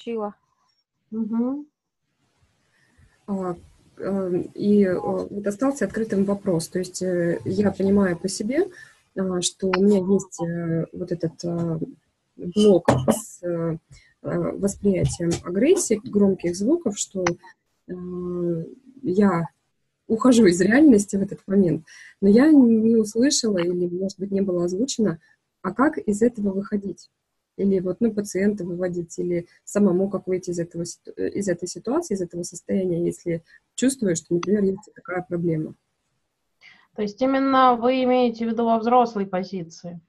отключила. Угу. И вот остался открытым вопрос. То есть я понимаю по себе, что у меня есть вот этот блок с восприятием агрессии, громких звуков, что я ухожу из реальности в этот момент, но я не услышала или, может быть, не было озвучено, а как из этого выходить? Или вот, ну, пациента выводить, или самому как выйти из, этого, из этой ситуации, из этого состояния, если чувствую, что, например, есть такая проблема. То есть именно вы имеете в виду во взрослой позиции?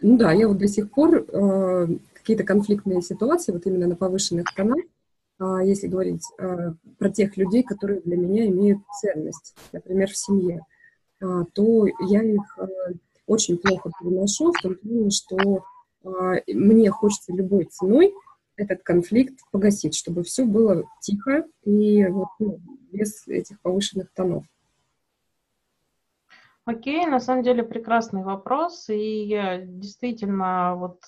Ну да, я вот до сих пор э, какие-то конфликтные ситуации, вот именно на повышенных тонах, а, если говорить а, про тех людей, которые для меня имеют ценность, например, в семье, а, то я их очень плохо переношу в том плане, что мне хочется любой ценой этот конфликт погасить, чтобы все было тихо и вот, ну, без этих повышенных тонов. Окей, на самом деле прекрасный вопрос, и я действительно вот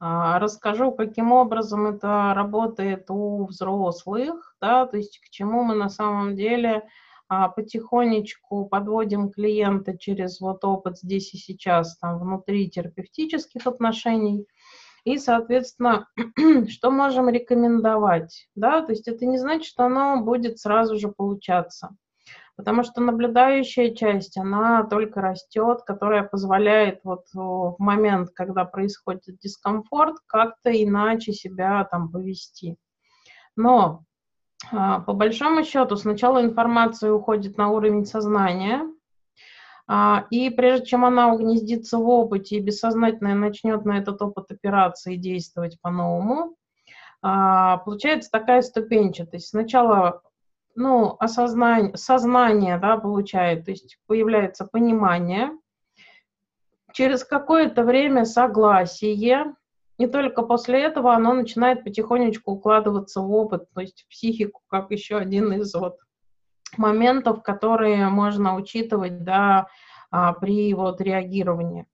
а, расскажу, каким образом это работает у взрослых, да, то есть к чему мы на самом деле а, потихонечку подводим клиента через вот опыт здесь и сейчас, там, внутри терапевтических отношений, и, соответственно, что можем рекомендовать, да, то есть это не значит, что оно будет сразу же получаться. Потому что наблюдающая часть, она только растет, которая позволяет вот в момент, когда происходит дискомфорт, как-то иначе себя там повести. Но а, по большому счету сначала информация уходит на уровень сознания, а, и прежде чем она угнездится в опыте и бессознательно начнет на этот опыт операции действовать по-новому, а, получается такая ступенчатость. Сначала ну, осознание, сознание, да, получает, то есть появляется понимание, через какое-то время согласие, и только после этого оно начинает потихонечку укладываться в опыт, то есть в психику, как еще один из вот моментов, которые можно учитывать, да, а, при вот реагировании.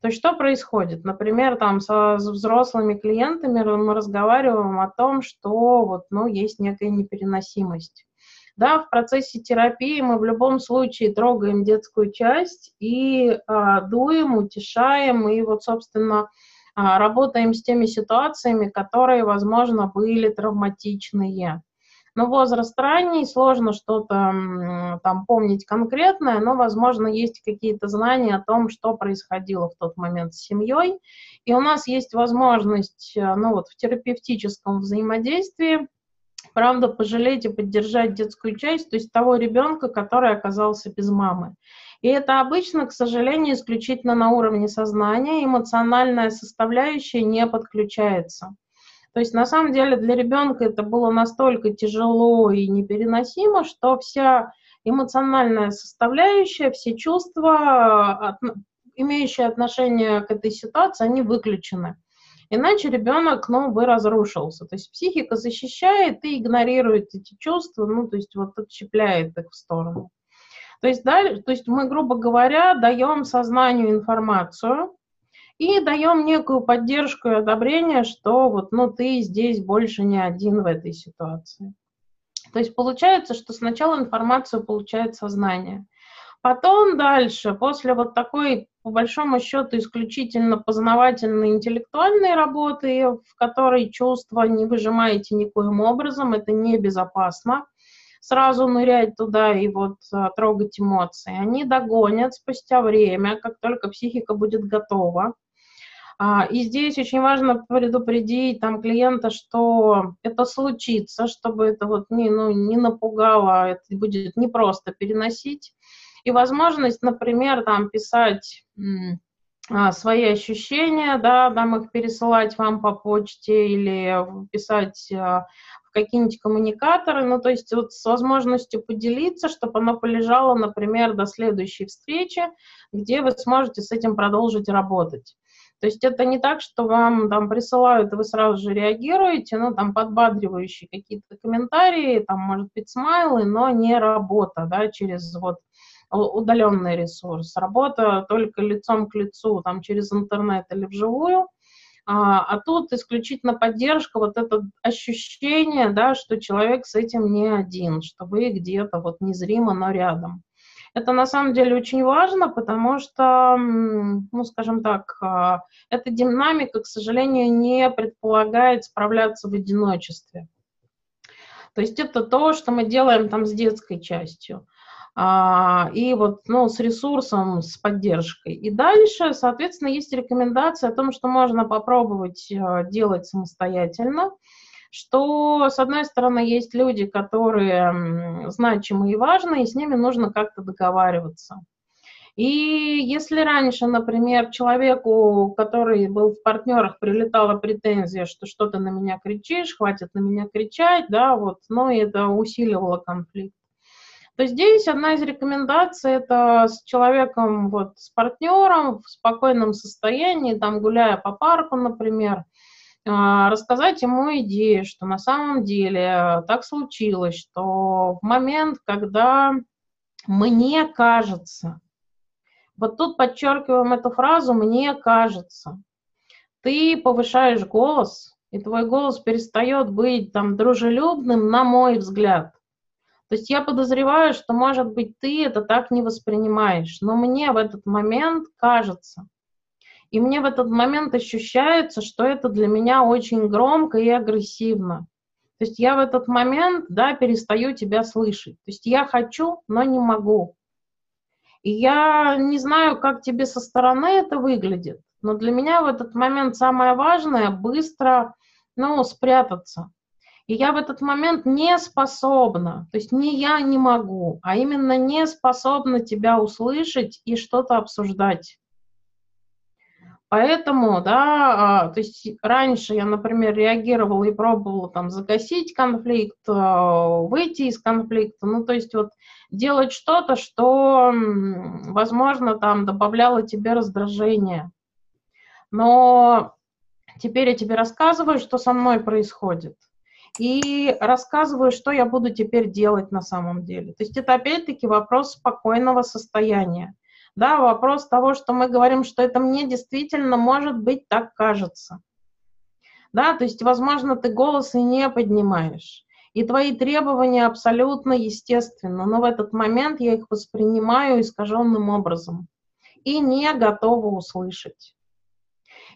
То есть что происходит? Например, там со взрослыми клиентами мы разговариваем о том, что вот, ну, есть некая непереносимость. Да, в процессе терапии мы в любом случае трогаем детскую часть и а, дуем, утешаем, и вот, собственно, работаем с теми ситуациями, которые, возможно, были травматичные. Но возраст ранний, сложно что-то там помнить конкретное, но, возможно, есть какие-то знания о том, что происходило в тот момент с семьей. И у нас есть возможность, э, ну вот в терапевтическом взаимодействии правда, пожалеть и поддержать детскую часть, то есть того ребенка, который оказался без мамы. И это обычно, к сожалению, исключительно на уровне сознания, эмоциональная составляющая не подключается. То есть на самом деле для ребенка это было настолько тяжело и непереносимо, что вся эмоциональная составляющая, все чувства, имеющие отношение к этой ситуации, они выключены. Иначе ребенок, ну, бы разрушился. То есть психика защищает и игнорирует эти чувства, ну, то есть вот отщепляет их в сторону. То есть, да, то есть мы, грубо говоря, даем сознанию информацию и даем некую поддержку и одобрение, что вот, ну, ты здесь больше не один в этой ситуации. То есть получается, что сначала информацию получает сознание. Потом дальше, после вот такой, по большому счету, исключительно познавательной интеллектуальной работы, в которой чувства не выжимаете никоим образом, это небезопасно, сразу нырять туда и вот а, трогать эмоции. Они догонят спустя время, как только психика будет готова. А, и здесь очень важно предупредить там клиента, что это случится, чтобы это вот не, ну, не напугало, это будет непросто переносить и возможность, например, там писать а, свои ощущения, да, там их пересылать вам по почте или писать какие-нибудь коммуникаторы, ну, то есть вот с возможностью поделиться, чтобы оно полежало, например, до следующей встречи, где вы сможете с этим продолжить работать. То есть это не так, что вам там присылают, и вы сразу же реагируете, ну, там подбадривающие какие-то комментарии, там, может быть, смайлы, но не работа, да, через вот удаленный ресурс, работа только лицом к лицу, там через интернет или вживую, а, а тут исключительно поддержка, вот это ощущение, да, что человек с этим не один, что вы где-то вот незримо, но рядом. Это на самом деле очень важно, потому что, ну, скажем так, а, эта динамика, к сожалению, не предполагает справляться в одиночестве. То есть это то, что мы делаем там с детской частью. А, и вот, ну, с ресурсом, с поддержкой. И дальше, соответственно, есть рекомендация о том, что можно попробовать э, делать самостоятельно, что, с одной стороны, есть люди, которые значимы и важны, и с ними нужно как-то договариваться. И если раньше, например, человеку, который был в партнерах, прилетала претензия, что что то на меня кричишь, хватит на меня кричать, да, вот, но это усиливало конфликт, то здесь одна из рекомендаций это с человеком, вот, с партнером в спокойном состоянии, там, гуляя по парку, например, а, рассказать ему идею, что на самом деле так случилось, что в момент, когда мне кажется, вот тут подчеркиваем эту фразу «мне кажется», ты повышаешь голос, и твой голос перестает быть там дружелюбным, на мой взгляд. То есть я подозреваю, что, может быть, ты это так не воспринимаешь, но мне в этот момент кажется, и мне в этот момент ощущается, что это для меня очень громко и агрессивно. То есть я в этот момент, да, перестаю тебя слышать. То есть я хочу, но не могу. И я не знаю, как тебе со стороны это выглядит, но для меня в этот момент самое важное быстро, ну, спрятаться. И я в этот момент не способна, то есть не я не могу, а именно не способна тебя услышать и что-то обсуждать. Поэтому, да, а, то есть раньше я, например, реагировала и пробовала там загасить конфликт, а, выйти из конфликта, ну, то есть вот делать что-то, что, возможно, там добавляло тебе раздражение. Но теперь я тебе рассказываю, что со мной происходит – и рассказываю, что я буду теперь делать на самом деле. То есть это опять-таки вопрос спокойного состояния. Да, вопрос того, что мы говорим, что это мне действительно, может быть, так кажется. Да, то есть, возможно, ты голос и не поднимаешь. И твои требования абсолютно естественны, но в этот момент я их воспринимаю искаженным образом и не готова услышать.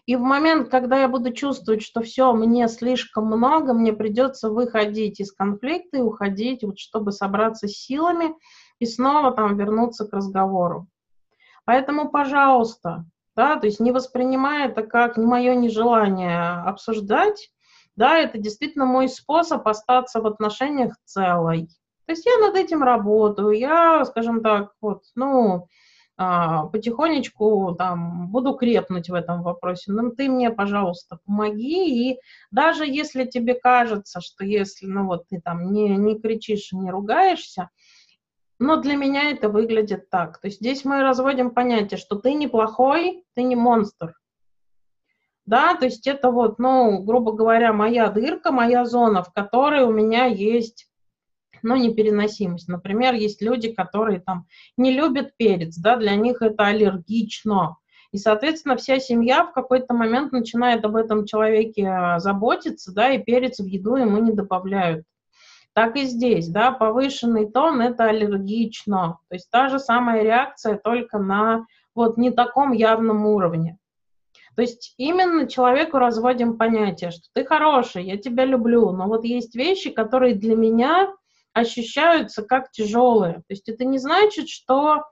И в момент, когда я буду чувствовать, что все, мне слишком много, мне придется выходить из конфликта и уходить, вот, чтобы собраться с силами и снова там вернуться к разговору. Поэтому, пожалуйста, да, то есть не воспринимай это как мое нежелание обсуждать, да, это действительно мой способ остаться в отношениях целой. То есть я над этим работаю, я, скажем так, вот, ну, потихонечку там буду крепнуть в этом вопросе. Ну, ты мне, пожалуйста, помоги. И даже если тебе кажется, что если, ну, вот ты там не, не кричишь, не ругаешься, но для меня это выглядит так. То есть здесь мы разводим понятие, что ты не плохой, ты не монстр. Да, то есть это вот, ну, грубо говоря, моя дырка, моя зона, в которой у меня есть но непереносимость. Например, есть люди, которые там не любят перец, да, для них это аллергично. И, соответственно, вся семья в какой-то момент начинает об этом человеке а, заботиться, да, и перец в еду ему не добавляют. Так и здесь, да, повышенный тон – это аллергично. То есть та же самая реакция, только на вот не таком явном уровне. То есть именно человеку разводим понятие, что ты хороший, я тебя люблю, но вот есть вещи, которые для меня ощущаются как тяжелые. То есть это не значит, что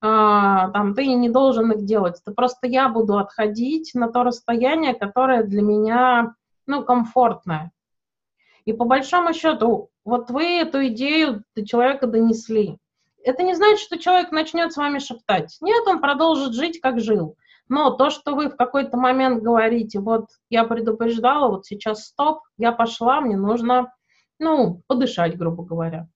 а, там ты не должен их делать. Это просто я буду отходить на то расстояние, которое для меня ну, комфортное. И по большому счету, вот вы эту идею до человека донесли. Это не значит, что человек начнет с вами шептать. Нет, он продолжит жить, как жил. Но то, что вы в какой-то момент говорите, вот я предупреждала, вот сейчас стоп, я пошла, мне нужно ну, подышать, грубо говоря.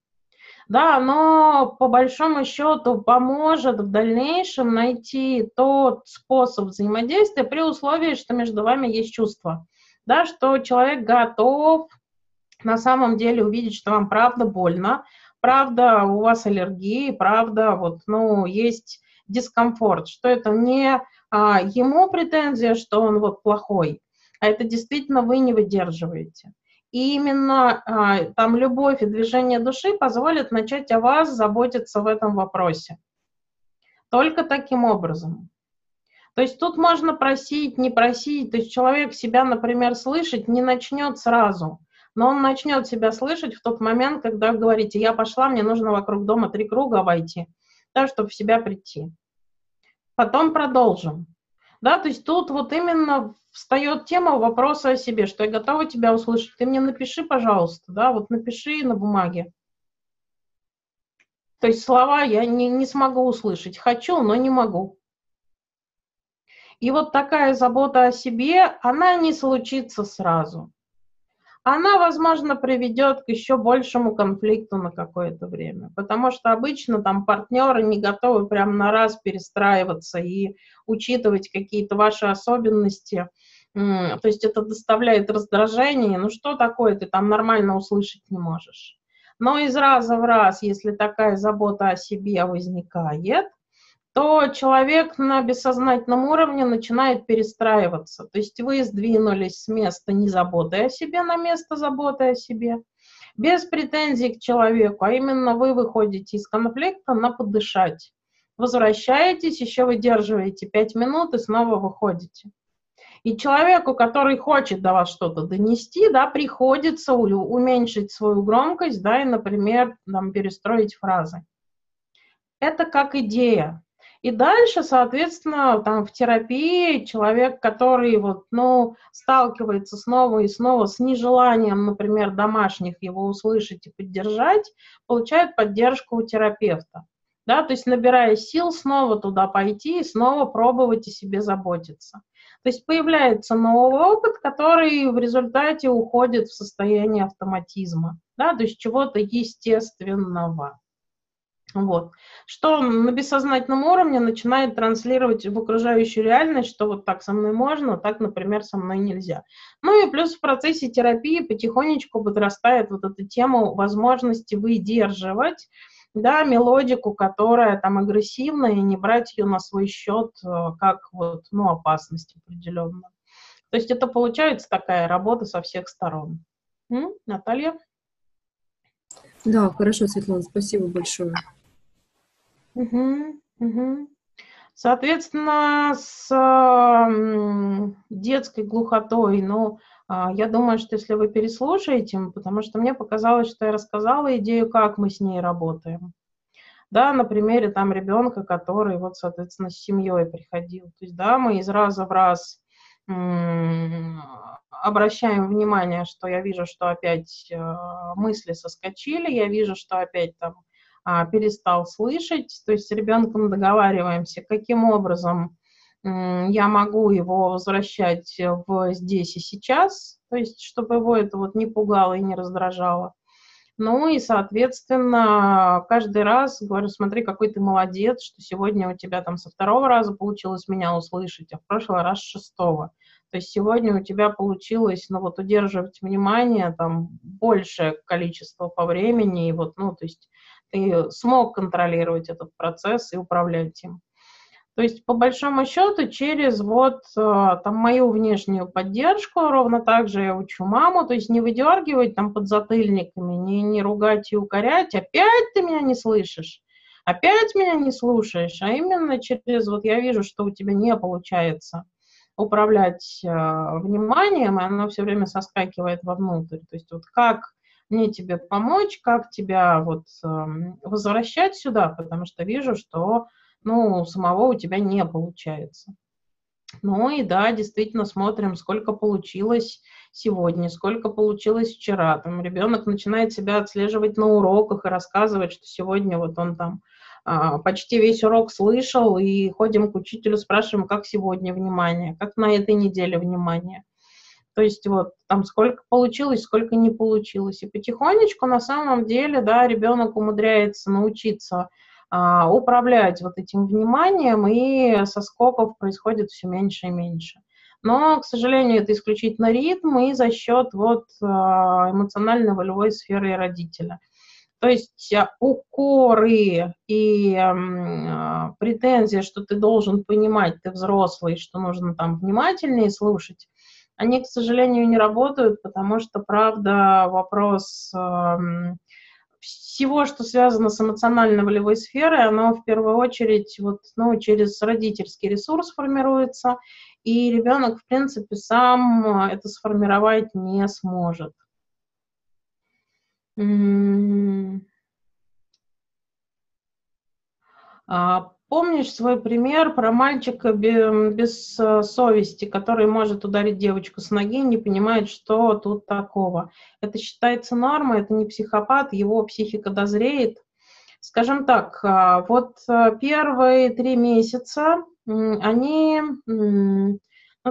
Да, но по большому счету поможет в дальнейшем найти тот способ взаимодействия при условии, что между вами есть чувство. Да, что человек готов на самом деле увидеть, что вам правда больно, правда у вас аллергии, правда вот, ну, есть дискомфорт, что это не а, ему претензия, что он вот плохой, а это действительно вы не выдерживаете. И именно а, там любовь и движение души позволят начать о вас заботиться в этом вопросе. Только таким образом. То есть тут можно просить, не просить. То есть человек себя, например, слышать не начнет сразу, но он начнет себя слышать в тот момент, когда вы говорите, я пошла, мне нужно вокруг дома три круга обойти, да, чтобы в себя прийти. Потом продолжим. Да, то есть тут вот именно встает тема вопроса о себе, что я готова тебя услышать. Ты мне напиши, пожалуйста, да, вот напиши на бумаге. То есть слова я не, не смогу услышать. Хочу, но не могу. И вот такая забота о себе, она не случится сразу она, возможно, приведет к еще большему конфликту на какое-то время. Потому что обычно там партнеры не готовы прямо на раз перестраиваться и учитывать какие-то ваши особенности. То есть это доставляет раздражение. Ну что такое, ты там нормально услышать не можешь. Но из раза в раз, если такая забота о себе возникает, то человек на бессознательном уровне начинает перестраиваться. То есть вы сдвинулись с места не заботы о себе на место заботы о себе, без претензий к человеку, а именно вы выходите из конфликта на подышать. Возвращаетесь, еще выдерживаете пять минут и снова выходите. И человеку, который хочет до вас что-то донести, да, приходится уменьшить свою громкость, да, и, например, там, перестроить фразы. Это как идея. И дальше, соответственно, там в терапии человек, который вот, ну, сталкивается снова и снова с нежеланием, например, домашних его услышать и поддержать, получает поддержку у терапевта. Да, то есть набирая сил снова туда пойти и снова пробовать о себе заботиться. То есть появляется новый опыт, который в результате уходит в состояние автоматизма, да, то есть чего-то естественного. Вот. Что на бессознательном уровне начинает транслировать в окружающую реальность, что вот так со мной можно, а так, например, со мной нельзя. Ну и плюс в процессе терапии потихонечку подрастает вот эта тема возможности выдерживать да, мелодику, которая там агрессивная, и не брать ее на свой счет э, как вот, ну, опасность определенную. То есть это получается такая работа со всех сторон. М? Наталья? Да, хорошо, Светлана, спасибо большое. Угу, угу. Соответственно, с детской глухотой, ну, э, я думаю, что если вы переслушаете, потому что мне показалось, что я рассказала идею, как мы с ней работаем. Да, на примере там ребенка, который вот, соответственно, с семьей приходил. То есть, да, мы из раза в раз обращаем внимание, что я вижу, что опять э, мысли соскочили, я вижу, что опять там а, перестал слышать. То есть с ребенком договариваемся, каким образом я могу его возвращать в здесь и сейчас, то есть чтобы его это вот не пугало и не раздражало. Ну и, соответственно, каждый раз говорю, смотри, какой ты молодец, что сегодня у тебя там со второго раза получилось меня услышать, а в прошлый раз с шестого. То есть сегодня у тебя получилось, ну вот, удерживать внимание там большее количество по времени, и вот, ну, то есть ты смог контролировать этот процесс и управлять им. То есть, по большому счету, через вот э, там мою внешнюю поддержку, ровно так же я учу маму, то есть не выдергивать там под затыльниками, не, не ругать и укорять, опять ты меня не слышишь, опять меня не слушаешь, а именно через вот я вижу, что у тебя не получается управлять э, вниманием, и оно все время соскакивает вовнутрь. То есть вот как мне тебе помочь, как тебя вот эм, возвращать сюда, потому что вижу, что, ну, самого у тебя не получается. Ну и да, действительно смотрим, сколько получилось сегодня, сколько получилось вчера. Там ребенок начинает себя отслеживать на уроках и рассказывать, что сегодня вот он там а, почти весь урок слышал, и ходим к учителю, спрашиваем, как сегодня внимание, как на этой неделе внимание. То есть вот там сколько получилось, сколько не получилось. И потихонечку на самом деле, да, ребенок умудряется научиться а, управлять вот этим вниманием, и со скоков происходит все меньше и меньше. Но, к сожалению, это исключительно ритм и за счет вот а, эмоционально-волевой сферы родителя. То есть а, укоры и э, претензии, что ты должен понимать, ты взрослый, что нужно там внимательнее слушать, они, к сожалению, не работают, потому что, правда, вопрос эм, всего, что связано с эмоционально-волевой сферой, оно в первую очередь вот, ну, через родительский ресурс формируется, и ребенок, в принципе, сам это сформировать не сможет. А, помнишь свой пример про мальчика без э, совести, который может ударить девочку с ноги, не понимает, что тут такого? Это считается нормой, это не психопат, его психика дозреет. Скажем так, а, вот э, первые три месяца они, ну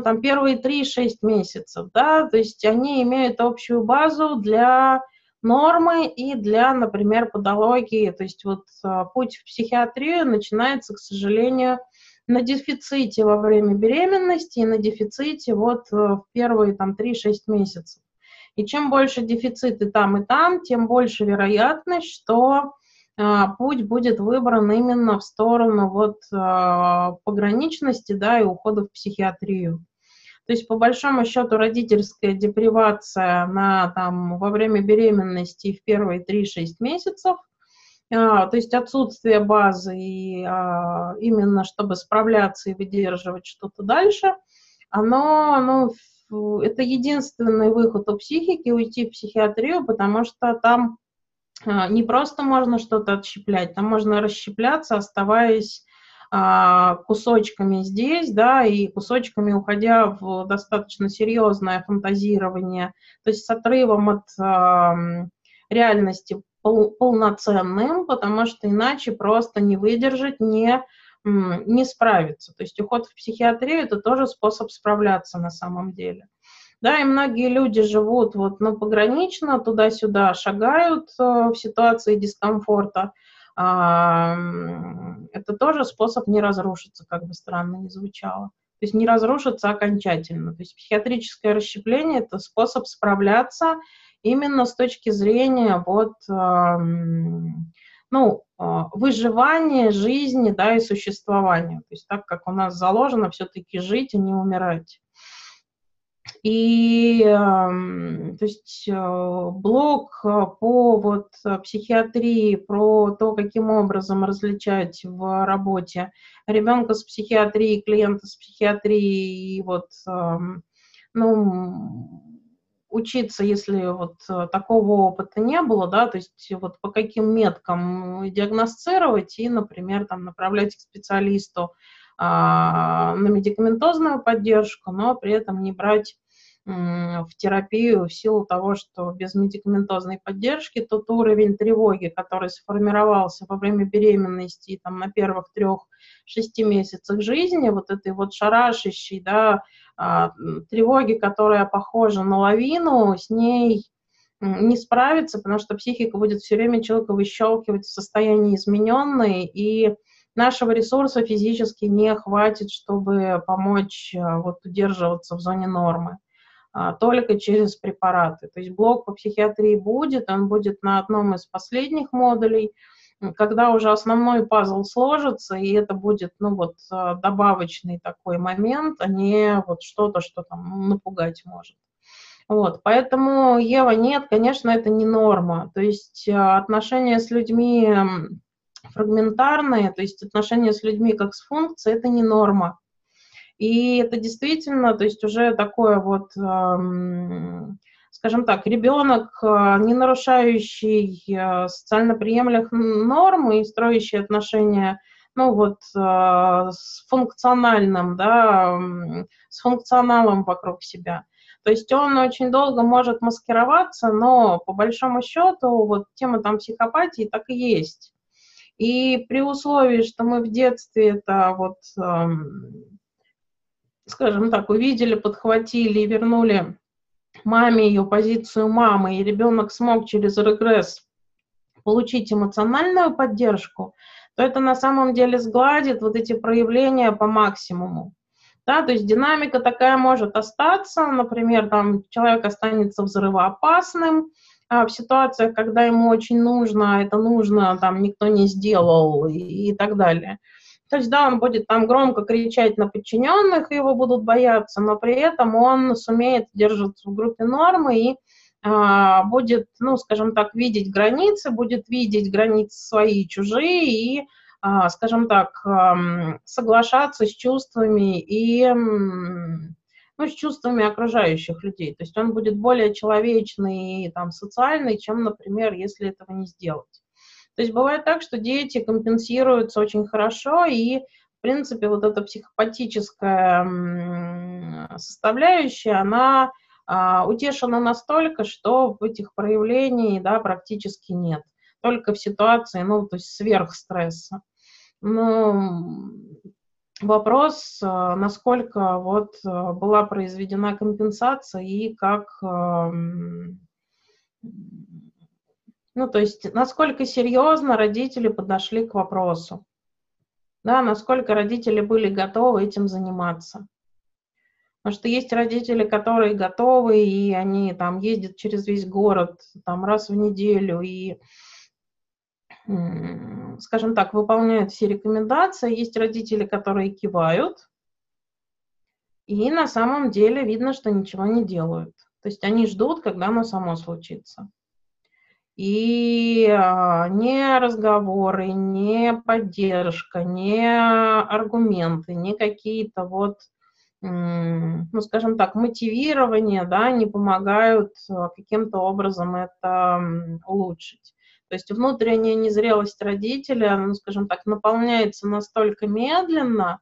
там первые три-шесть месяцев, да, то есть они имеют общую базу для нормы и для, например, подологии. То есть вот а, путь в психиатрию начинается, к сожалению, на дефиците во время беременности и на дефиците вот э, в первые там 3-6 месяцев. И чем больше дефициты там и там, тем больше вероятность, что а, путь будет выбран именно в сторону вот а, пограничности, да, и ухода в психиатрию. То есть, по большому счету, родительская депривация на, там, во время беременности в первые 3-6 месяцев, а, то есть отсутствие базы и, а, именно чтобы справляться и выдерживать что-то дальше, оно, ну, это единственный выход у психики, уйти в психиатрию, потому что там а, не просто можно что-то отщеплять, там можно расщепляться, оставаясь кусочками здесь, да, и кусочками уходя в достаточно серьезное фантазирование, то есть с отрывом от реальности пол, полноценным, потому что иначе просто не выдержать, не, не справиться. То есть уход в психиатрию – это тоже способ справляться на самом деле. Да, и многие люди живут вот, ну, погранично, туда-сюда шагают э, в ситуации дискомфорта, это тоже способ не разрушиться, как бы странно ни звучало. То есть не разрушиться окончательно. То есть психиатрическое расщепление – это способ справляться именно с точки зрения вот, ну, а, выживания жизни, да, и существования. То есть так, как у нас заложено все-таки жить, а не умирать. И то есть э, блок э, по вот психиатрии, про то, каким образом различать в работе ребенка с психиатрией, клиента с психиатрией, и вот, ну, учиться, если вот э, такого опыта не было, да, то есть вот по каким меткам диагностировать и, например, там направлять к специалисту а, на медикаментозную поддержку, но при этом не брать в терапию в силу того, что без медикаментозной поддержки тот уровень тревоги, который сформировался во время беременности там на первых трех-шести месяцах жизни, вот этой вот шарашащей, да, а, тревоги, которая похожа на лавину, с ней не справиться, потому что психика будет все время человека выщелкивать в состоянии измененной, и нашего ресурса физически не хватит, чтобы помочь а, вот, удерживаться в зоне нормы только через препараты. То есть блок по психиатрии будет, он будет на одном из последних модулей, когда уже основной пазл сложится, и это будет, ну вот, а, добавочный такой момент, а не вот что-то, что там напугать может. Вот, поэтому, Ева, нет, конечно, это не норма. То есть отношения с людьми фрагментарные, то есть отношения с людьми как с функцией, это не норма. И это действительно, то есть уже такое вот, скажем так, ребенок, а, не нарушающий а, социально приемлемых норм и строящий отношения ну вот а, с функциональным, да, с функционалом вокруг себя. То есть он очень долго может маскироваться, но по большому счету вот тема там психопатии так и есть. И при условии, что мы в детстве это вот, скажем так, увидели, подхватили и вернули маме ее позицию мамы, и ребенок смог через регресс получить эмоциональную поддержку, то это на самом деле сгладит вот эти проявления по максимуму. Да, то есть динамика такая может остаться, например, там человек останется взрывоопасным, а в ситуациях, когда ему очень нужно, это нужно, там никто не сделал и, и так далее. То есть, да, он будет там громко кричать на подчиненных, его будут бояться, но при этом он сумеет держаться в группе нормы и а, будет, ну, скажем так, видеть границы, будет видеть границы свои и чужие и, а, скажем так, соглашаться с чувствами и ну, с чувствами окружающих людей. То есть он будет более человечный и там, социальный, чем, например, если этого не сделать. То есть бывает так, что дети компенсируются очень хорошо, и, в принципе, вот эта психопатическая составляющая, она а, утешена настолько, что в этих проявлений да, практически нет. Только в ситуации, ну, то есть сверхстресса. Но вопрос, а, насколько вот а, была произведена компенсация и как ну, то есть, насколько серьезно родители подошли к вопросу. Да, насколько родители были готовы этим заниматься. Потому что есть родители, которые готовы, и они там ездят через весь город там раз в неделю и, скажем так, выполняют все рекомендации. Есть родители, которые кивают, и на самом деле видно, что ничего не делают. То есть они ждут, когда оно само случится. И а, не разговоры, не поддержка, не аргументы, не какие-то вот, ну, скажем так, мотивирования, да, не помогают а, каким-то образом это улучшить. То есть внутренняя незрелость родителя, ну, скажем так, наполняется настолько медленно,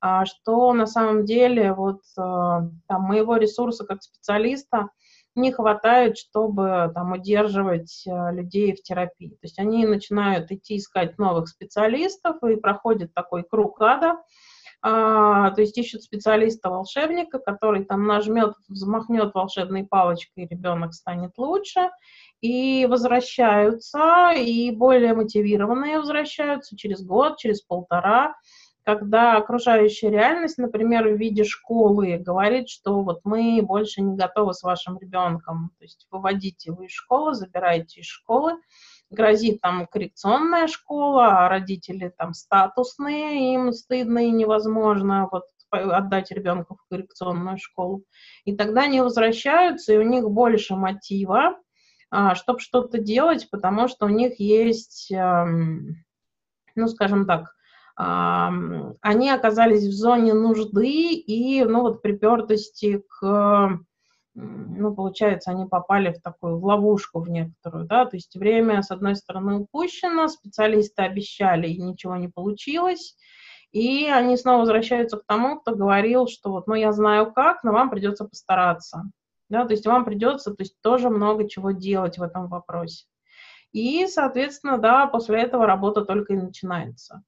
а, что на самом деле вот там, моего ресурса как специалиста – не хватает, чтобы там удерживать э, людей в терапии. То есть они начинают идти искать новых специалистов и проходит такой круг ада, а, то есть ищут специалиста-волшебника, который там нажмет, взмахнет волшебной палочкой, и ребенок станет лучше, и возвращаются, и более мотивированные возвращаются через год, через полтора, когда окружающая реальность, например, в виде школы говорит, что вот мы больше не готовы с вашим ребенком, то есть выводите его из школы, забирайте из школы, грозит там коррекционная школа, а родители там статусные, им стыдно и невозможно вот отдать ребенка в коррекционную школу. И тогда они возвращаются, и у них больше мотива, а, чтобы что-то делать, потому что у них есть, ну, скажем так, они оказались в зоне нужды и, ну, вот, припертости к, ну, получается, они попали в такую в ловушку в некоторую, да, то есть время, с одной стороны, упущено, специалисты обещали, и ничего не получилось, и они снова возвращаются к тому, кто говорил, что вот, ну, я знаю как, но вам придется постараться, да, то есть вам придется, то есть тоже много чего делать в этом вопросе. И, соответственно, да, после этого работа только и начинается.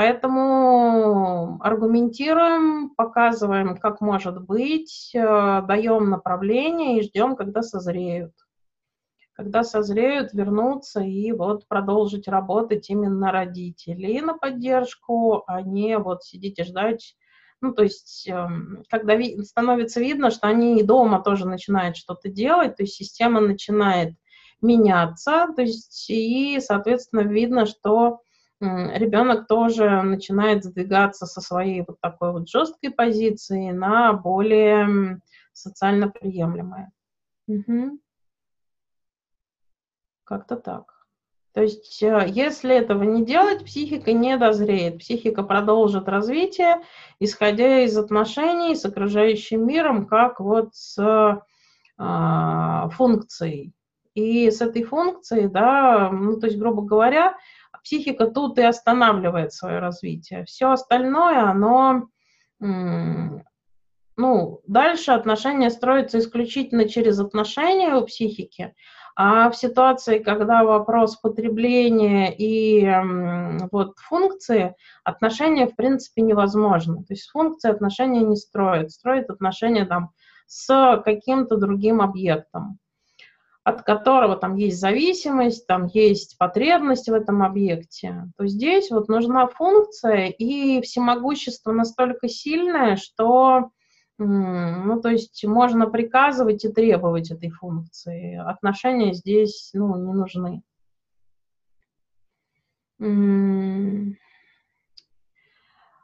Поэтому аргументируем, показываем, как может быть, э, даем направление и ждем, когда созреют. Когда созреют, вернуться и вот продолжить работать именно родителей на поддержку, а не вот сидеть и ждать. Ну, то есть, эм, когда становится видно, что они и дома тоже начинают что-то делать, то есть система начинает меняться, то есть, и, соответственно, видно, что ребенок тоже начинает сдвигаться со своей вот такой вот жесткой позиции на более социально приемлемое. Угу. Как-то так. То есть, э, если этого не делать, психика не дозреет. Психика продолжит развитие, исходя из отношений с окружающим миром, как вот с э, функцией. И с этой функцией, да, ну, то есть, грубо говоря, психика тут и останавливает свое развитие. Все остальное, оно, ну, дальше отношения строятся исключительно через отношения у психики, а в ситуации, когда вопрос потребления и вот функции, отношения в принципе невозможно. То есть функции отношения не строят, строят отношения там с каким-то другим объектом от которого там есть зависимость, там есть потребность в этом объекте, то здесь вот нужна функция и всемогущество настолько сильное, что ну, то есть можно приказывать и требовать этой функции. Отношения здесь, ну, не нужны.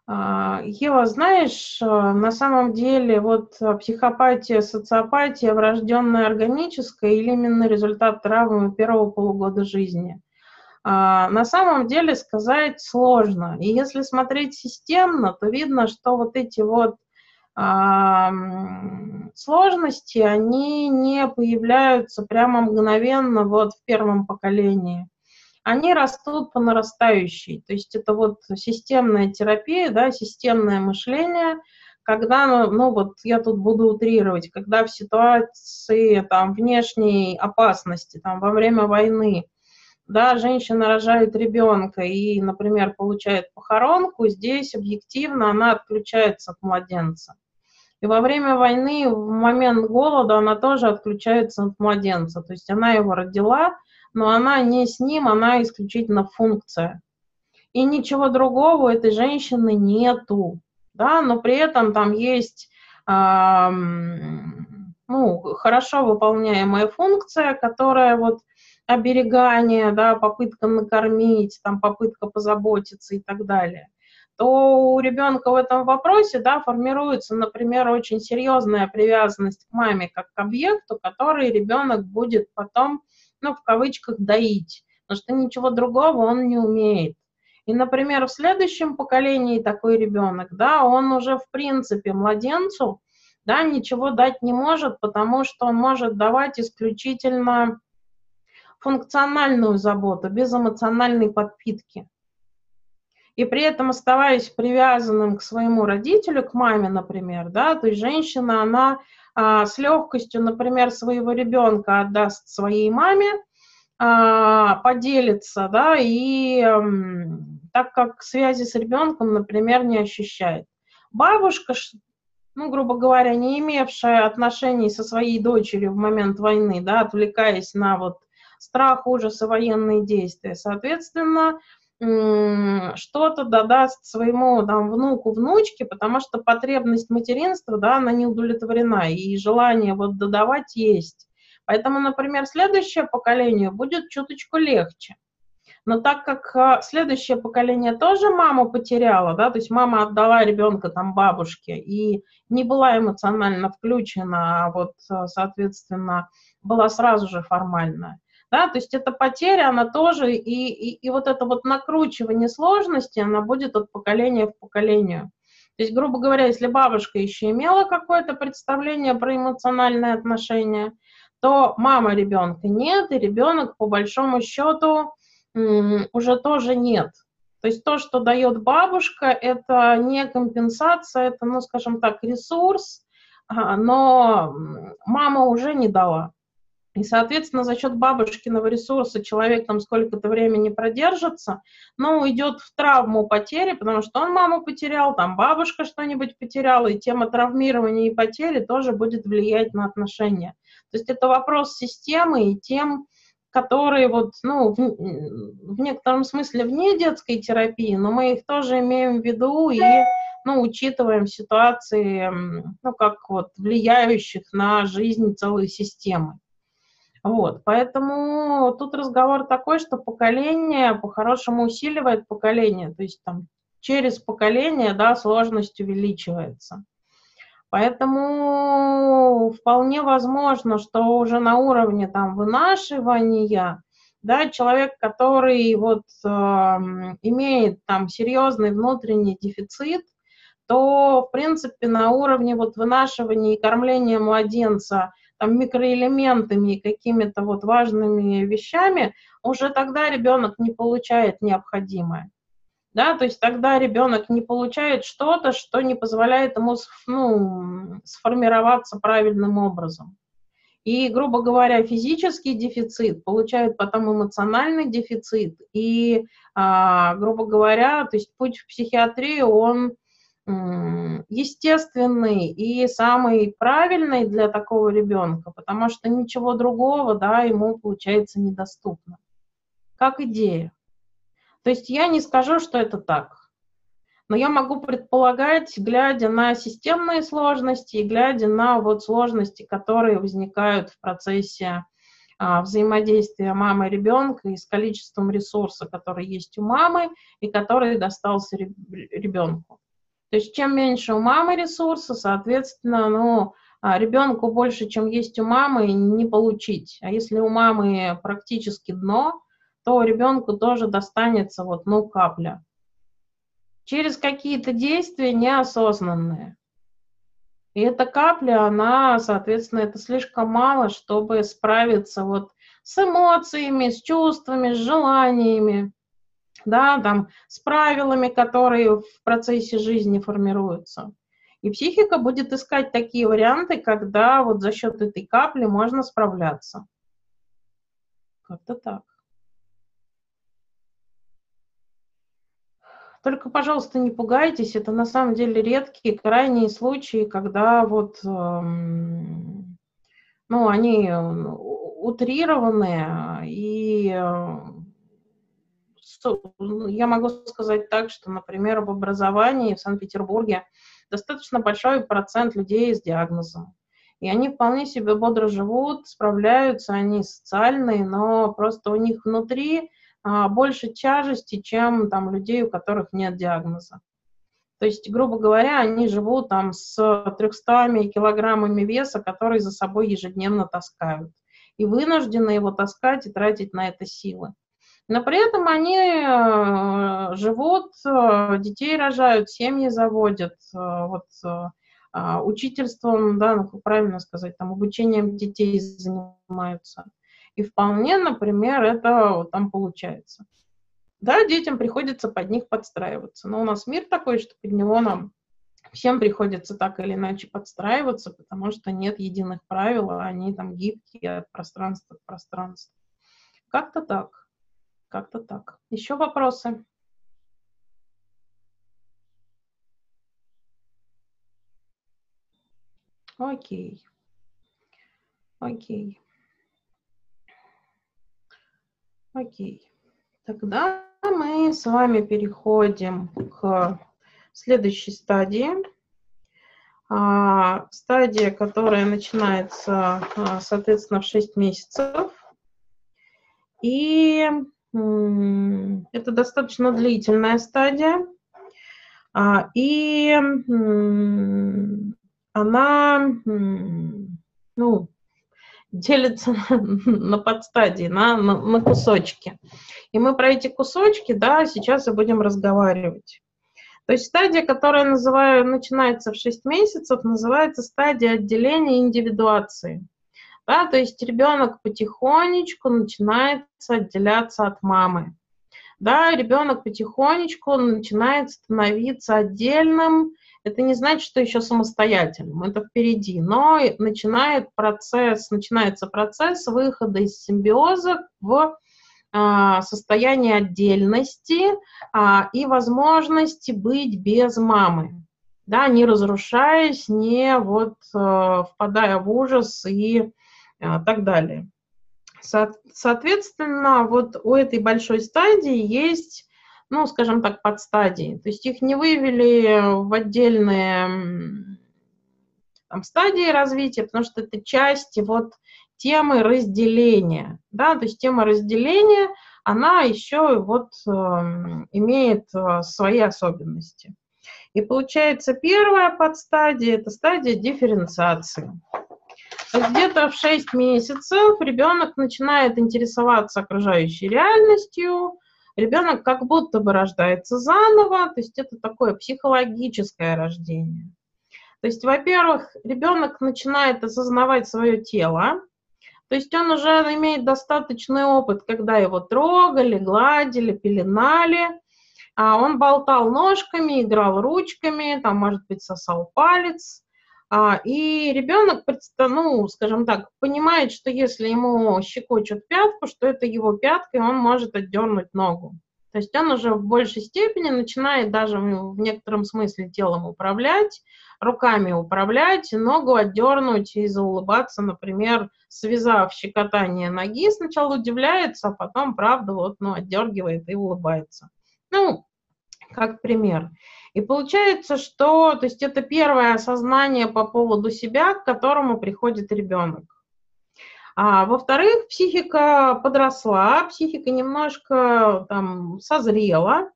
А, Ева, знаешь, на самом деле вот психопатия, социопатия врожденная органическая или именно результат травмы первого полугода жизни? А, на самом деле сказать сложно. И если смотреть системно, то видно, что вот эти вот а, сложности, они не появляются прямо мгновенно вот в первом поколении. Они растут по нарастающей. То есть это вот системная терапия, да, системное мышление, когда, ну, вот я тут буду утрировать, когда в ситуации там внешней опасности, там во время войны, да, женщина рожает ребенка и, например, получает похоронку, здесь объективно она отключается от младенца. И во время войны, в момент голода, она тоже отключается от младенца. То есть она его родила, но она не с ним, она исключительно функция. И ничего другого у этой женщины нету. Да, но при этом там есть э, ну, хорошо выполняемая функция, которая вот оберегание, да, попытка накормить, там, попытка позаботиться и так далее, то у ребенка в этом вопросе да, формируется, например, очень серьезная привязанность к маме как к объекту, который ребенок будет потом, ну, в кавычках, доить, потому что ничего другого он не умеет. И, например, в следующем поколении такой ребенок, да, он уже в принципе младенцу, да, ничего дать не может, потому что он может давать исключительно функциональную заботу, без эмоциональной подпитки. И при этом оставаясь привязанным к своему родителю, к маме, например, да, то есть женщина, она с легкостью, например, своего ребенка отдаст своей маме, а, поделится, да, и а, так как связи с ребенком, например, не ощущает. Бабушка, ну, грубо говоря, не имевшая отношений со своей дочерью в момент войны, да, отвлекаясь на вот страх, ужас и военные действия. Соответственно, что-то додаст своему там, внуку, внучке, потому что потребность материнства, да, она не удовлетворена, и желание вот додавать есть. Поэтому, например, следующее поколение будет чуточку легче. Но так как а, следующее поколение тоже маму потеряла, да, то есть мама отдала ребенка там бабушке и не была эмоционально включена, а вот, соответственно, была сразу же формальная, да, то есть эта потеря, она тоже, и, и, и вот это вот накручивание сложности, она будет от поколения в поколение. То есть, грубо говоря, если бабушка еще имела какое-то представление про эмоциональные отношения, то мама ребенка нет, и ребенок по большому счету уже тоже нет. То есть то, что дает бабушка, это не компенсация, это, ну, скажем так, ресурс, а, но мама уже не дала. И, соответственно, за счет бабушкиного ресурса человек там сколько-то времени продержится, но уйдет в травму потери, потому что он маму потерял, там бабушка что-нибудь потеряла, и тема травмирования и потери тоже будет влиять на отношения. То есть это вопрос системы и тем, которые вот, ну, в, в некотором смысле вне детской терапии, но мы их тоже имеем в виду и, ну, учитываем ситуации, ну, как вот влияющих на жизнь целой системы. Вот, поэтому тут разговор такой, что поколение по-хорошему усиливает поколение, то есть там через поколение, да, сложность увеличивается. Поэтому вполне возможно, что уже на уровне там вынашивания, да, человек, который вот э, имеет там серьезный внутренний дефицит, то, в принципе, на уровне вот вынашивания и кормления младенца – там, микроэлементами и какими-то вот важными вещами, уже тогда ребенок не получает необходимое. Да, то есть тогда ребенок не получает что-то, что не позволяет ему ну, сформироваться правильным образом. И, грубо говоря, физический дефицит получает потом эмоциональный дефицит. И, а, грубо говоря, то есть путь в психиатрию, он естественный и самый правильный для такого ребенка, потому что ничего другого, да, ему, получается, недоступно. Как идея. То есть я не скажу, что это так. Но я могу предполагать, глядя на системные сложности и глядя на вот сложности, которые возникают в процессе а, взаимодействия мамы и ребенка и с количеством ресурса, который есть у мамы и который достался ребенку. То есть чем меньше у мамы ресурса, соответственно, ну, а, ребенку больше, чем есть у мамы, не получить. А если у мамы практически дно, то ребенку тоже достанется вот, ну, капля. Через какие-то действия неосознанные. И эта капля, она, соответственно, это слишком мало, чтобы справиться вот с эмоциями, с чувствами, с желаниями, да, там, с правилами, которые в процессе жизни формируются. И психика будет искать такие варианты, когда вот за счет этой капли можно справляться. Как-то так. Только, пожалуйста, не пугайтесь, это на самом деле редкие, крайние случаи, когда вот, эм, ну, они утрированные, и э, ну, я могу сказать так, что, например, в образовании в Санкт-Петербурге достаточно большой процент людей с диагнозом. И они вполне себе бодро живут, справляются, они социальные, но просто у них внутри а, больше тяжести, чем там людей, у которых нет диагноза. То есть, грубо говоря, они живут там с 300 килограммами веса, которые за собой ежедневно таскают. И вынуждены его таскать и тратить на это силы. Но при этом они э, живут, э, детей рожают, семьи заводят, э, вот, а, учительством, да, ну, как правильно сказать, там, обучением детей занимаются. И вполне, например, это там получается. Да, детям приходится под них подстраиваться, но у нас мир такой, что под него нам всем приходится так или иначе подстраиваться, потому что нет единых правил, а они там гибкие от пространства к пространству. Как-то так. Как-то так. Еще вопросы? Окей. Окей. Окей. Тогда мы с вами переходим к следующей стадии. А, стадия, которая начинается, а, соответственно, в 6 месяцев. И это достаточно длительная стадия. А, и она, ну, делится на подстадии, на, на, на кусочки. И мы про эти кусочки, да, сейчас и будем разговаривать. То есть стадия, которая называю, начинается в 6 месяцев, называется стадия отделения индивидуации. Да, то есть ребенок потихонечку начинает отделяться от мамы. Да, ребенок потихонечку начинает становиться отдельным, это не значит, что еще самостоятельным, это впереди, но начинает процесс, начинается процесс выхода из симбиоза в а, состояние отдельности а, и возможности быть без мамы, да, не разрушаясь, не вот а, впадая в ужас и так далее. Соответственно, вот у этой большой стадии есть ну, скажем так, подстадии. То есть их не вывели в отдельные там, стадии развития, потому что это части вот темы разделения, да, то есть тема разделения, она еще вот э, имеет э, свои особенности. И получается первая подстадия – это стадия дифференциации. Где-то в 6 месяцев ребенок начинает интересоваться окружающей реальностью, ребенок как будто бы рождается заново, то есть это такое психологическое рождение. То есть, во-первых, ребенок начинает осознавать свое тело, то есть он уже имеет достаточный опыт, когда его трогали, гладили, пеленали, а он болтал ножками, играл ручками, там, может быть, сосал палец, и ребенок, ну, скажем так, понимает, что если ему щекочут пятку, что это его пятка, и он может отдернуть ногу. То есть он уже в большей степени начинает даже в некотором смысле телом управлять, руками управлять, ногу отдернуть и заулыбаться, например, связав щекотание ноги, сначала удивляется, а потом, правда, вот, ну, отдергивает и улыбается. Ну, как пример. И получается, что то есть это первое осознание по поводу себя, к которому приходит ребенок. А, во-вторых, психика подросла, психика немножко там созрела,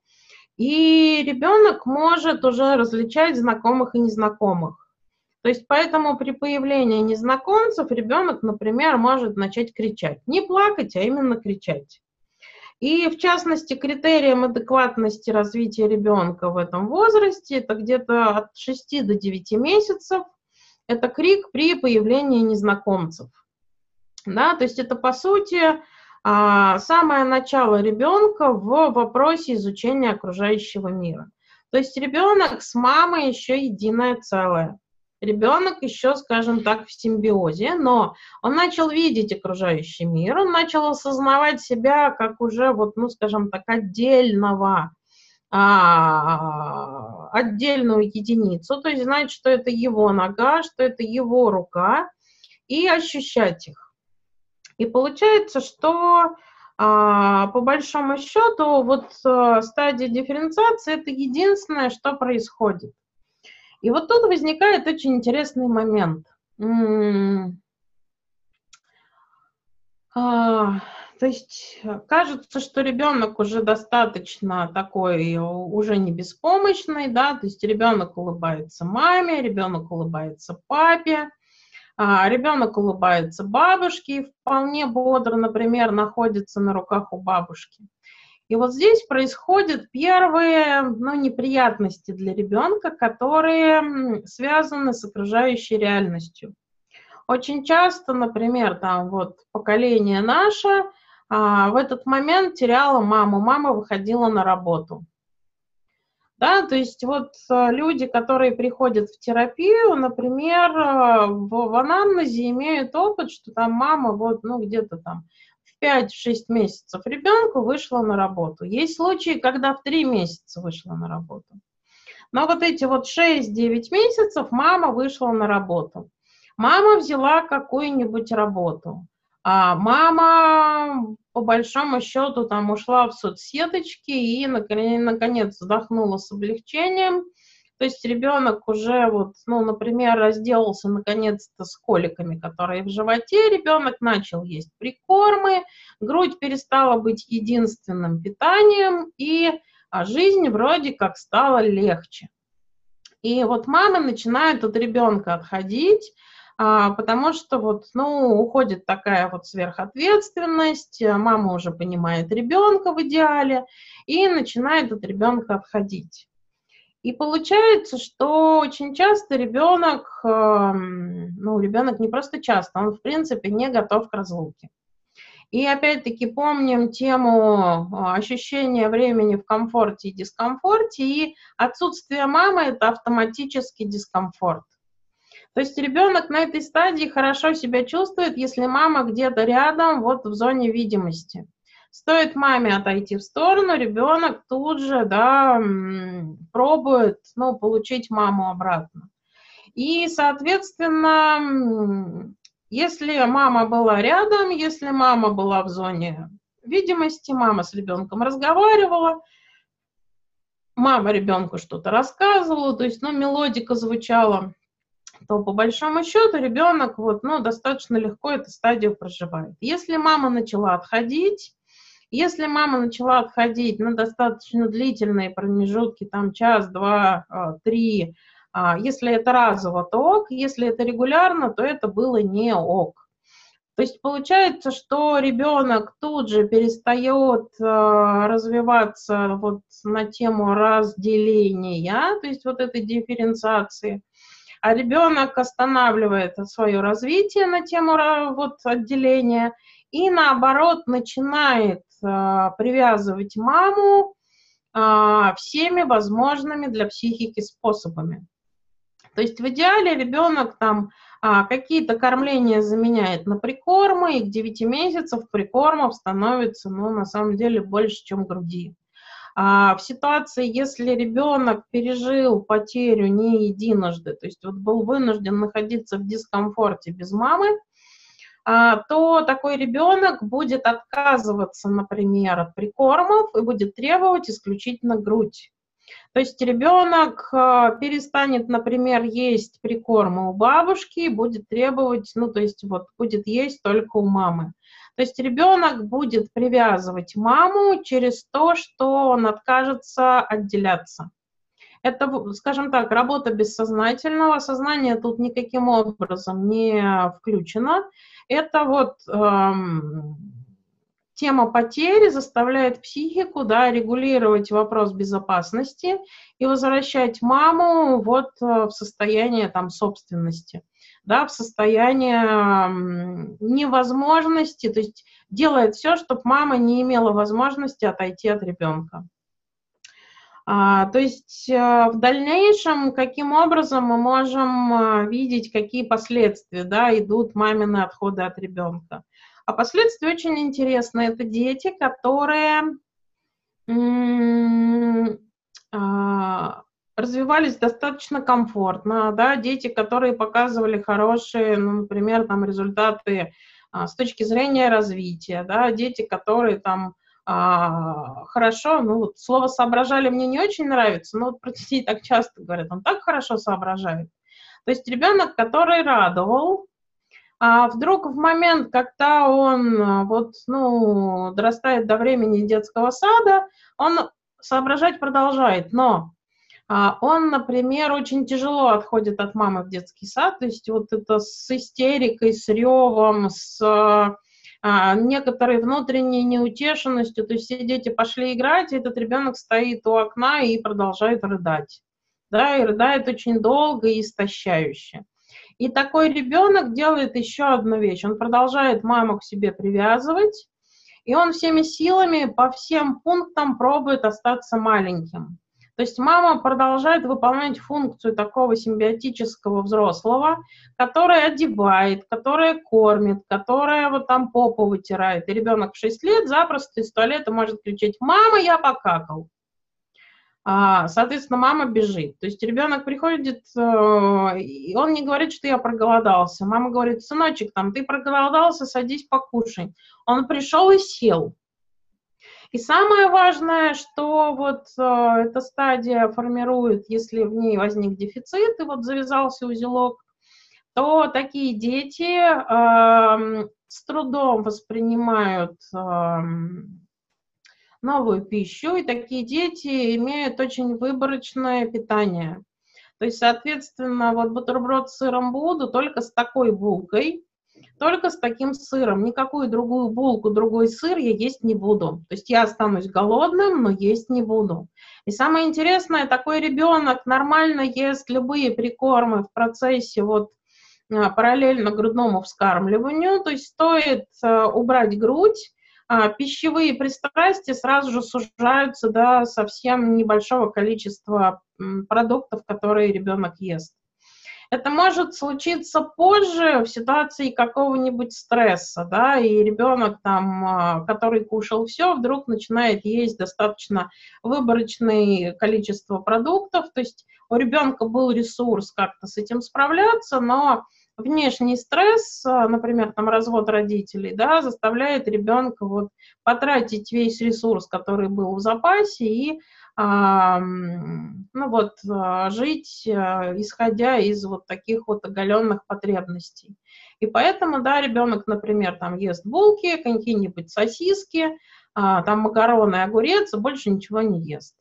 И ребенок может уже различать знакомых и незнакомых. То есть поэтому при появлении незнакомцев ребенок, например, может начать кричать. Не плакать, а именно кричать. И в частности, критерием адекватности развития ребенка в этом возрасте это где-то от 6 до 9 месяцев. Это крик при появлении незнакомцев. Да, то есть это по сути а, самое начало ребенка в вопросе изучения окружающего мира. То есть ребенок с мамой еще единое целое ребенок еще, скажем так, в симбиозе, но он начал видеть окружающий мир, он начал осознавать себя как уже, вот, ну, скажем так, отдельного, а, отдельную единицу, то есть знать, что это его нога, что это его рука, и ощущать их. И получается, что а, по большому счету вот а, стадия дифференциации это единственное, что происходит. И вот тут возникает очень интересный момент. А, то есть кажется, что ребенок уже достаточно такой, уже не беспомощный, да, то есть ребенок улыбается маме, ребенок улыбается папе, а ребенок улыбается бабушке и вполне бодро, например, находится на руках у бабушки. И вот здесь происходят первые ну, неприятности для ребенка, которые связаны с окружающей реальностью. Очень часто, например, там вот поколение наше а, в этот момент теряло маму, мама выходила на работу. Да, то есть вот а, люди, которые приходят в терапию, например, а, в, в анамнезе имеют опыт, что там мама вот, ну, где-то там 5-6 месяцев ребенку вышла на работу. Есть случаи, когда в 3 месяца вышла на работу. Но вот эти вот 6-9 месяцев мама вышла на работу. Мама взяла какую-нибудь работу. А мама, по большому счету, там ушла в соцсеточки и, наконец, вздохнула с облегчением – то есть ребенок уже вот, ну, например, разделался наконец-то с коликами, которые в животе, ребенок начал есть прикормы, грудь перестала быть единственным питанием, и а жизнь вроде как стала легче. И вот мамы начинают от ребенка отходить, а, потому что вот, ну, уходит такая вот сверхответственность, мама уже понимает ребенка в идеале и начинает от ребенка отходить. И получается, что очень часто ребенок, эм, ну, ребенок не просто часто, он, в принципе, не готов к разлуке. И опять-таки помним тему э, ощущения времени в комфорте и дискомфорте, и отсутствие мамы – это автоматический дискомфорт. То есть ребенок на этой стадии хорошо себя чувствует, если мама где-то рядом, вот в зоне видимости. Стоит маме отойти в сторону, ребенок тут же, да, пробует, ну, получить маму обратно. И, соответственно, если мама была рядом, если мама была в зоне видимости, мама с ребенком разговаривала, мама ребенку что-то рассказывала, то есть, ну, мелодика звучала, то по большому счету ребенок вот, ну, достаточно легко эту стадию проживает. Если мама начала отходить, если мама начала отходить на достаточно длительные промежутки, там час, два, а, три, а, если это разово, то ок, если это регулярно, то это было не ок. То есть получается, что ребенок тут же перестает э, развиваться вот на тему разделения, то есть вот этой дифференциации, а ребенок останавливает свое развитие на тему вот отделения и наоборот начинает а, привязывать маму а, всеми возможными для психики способами. То есть в идеале ребенок там а, какие-то кормления заменяет на прикормы, и к 9 месяцев прикормов становится, ну, на самом деле, больше, чем груди. А в ситуации, если ребенок пережил потерю не единожды, то есть вот был вынужден находиться в дискомфорте без мамы, то такой ребенок будет отказываться, например, от прикормов и будет требовать исключительно грудь. То есть ребенок а, перестанет, например, есть прикормы у бабушки и будет требовать, ну, то есть вот будет есть только у мамы. То есть ребенок будет привязывать маму через то, что он откажется отделяться. Это, скажем так, работа бессознательного, сознание тут никаким образом не включено. Это вот эм, тема потери заставляет психику да, регулировать вопрос безопасности и возвращать маму вот э, в состояние там, собственности, да, в состояние невозможности, то есть делает все, чтобы мама не имела возможности отойти от ребенка. А, то есть а, в дальнейшем, каким образом мы можем а, видеть, какие последствия да, идут мамины отходы от ребенка. А последствия очень интересные. Это дети, которые развивались достаточно комфортно, да, дети, которые показывали хорошие, ну, например, там результаты а, с точки зрения развития, да, дети, которые там а, хорошо, ну вот слово соображали мне не очень нравится, но вот про детей так часто говорят, он так хорошо соображает. То есть ребенок, который радовал, а вдруг в момент, когда он а, вот, ну, дорастает до времени детского сада, он соображать продолжает, но а, он, например, очень тяжело отходит от мамы в детский сад, то есть вот это с истерикой, с ревом, с а, некоторой внутренней неутешенностью, то есть все дети пошли играть, и этот ребенок стоит у окна и продолжает рыдать. Да, и рыдает очень долго и истощающе. И такой ребенок делает еще одну вещь. Он продолжает маму к себе привязывать, и он всеми силами по всем пунктам пробует остаться маленьким. То есть мама продолжает выполнять функцию такого симбиотического взрослого, который одевает, который кормит, которая вот там попу вытирает. И ребенок в 6 лет запросто из туалета может кричать «Мама, я покакал!» а, Соответственно, мама бежит. То есть ребенок приходит, э, и он не говорит, что я проголодался. Мама говорит, сыночек, там, ты проголодался, садись покушай. Он пришел и сел. И самое важное, что вот э, эта стадия формирует, если в ней возник дефицит и вот завязался узелок, то такие дети э, с трудом воспринимают э, новую пищу, и такие дети имеют очень выборочное питание. То есть, соответственно, вот бутерброд с сыром буду только с такой булкой, только с таким сыром. Никакую другую булку, другой сыр я есть не буду. То есть я останусь голодным, но есть не буду. И самое интересное, такой ребенок нормально ест любые прикормы в процессе вот а, параллельно грудному вскармливанию. То есть стоит а, убрать грудь, а, пищевые пристрастия сразу же сужаются до совсем небольшого количества продуктов, которые ребенок ест. Это может случиться позже в ситуации какого-нибудь стресса, да, и ребенок там, а, который кушал все, вдруг начинает есть достаточно выборочное количество продуктов, то есть у ребенка был ресурс как-то с этим справляться, но внешний стресс, а, например, там развод родителей, да, заставляет ребенка вот потратить весь ресурс, который был в запасе, и ну вот, а, жить, а, исходя из вот таких вот оголенных потребностей. И поэтому, да, ребенок, например, там ест булки, какие-нибудь сосиски, а, там макароны, огурец, больше ничего не ест.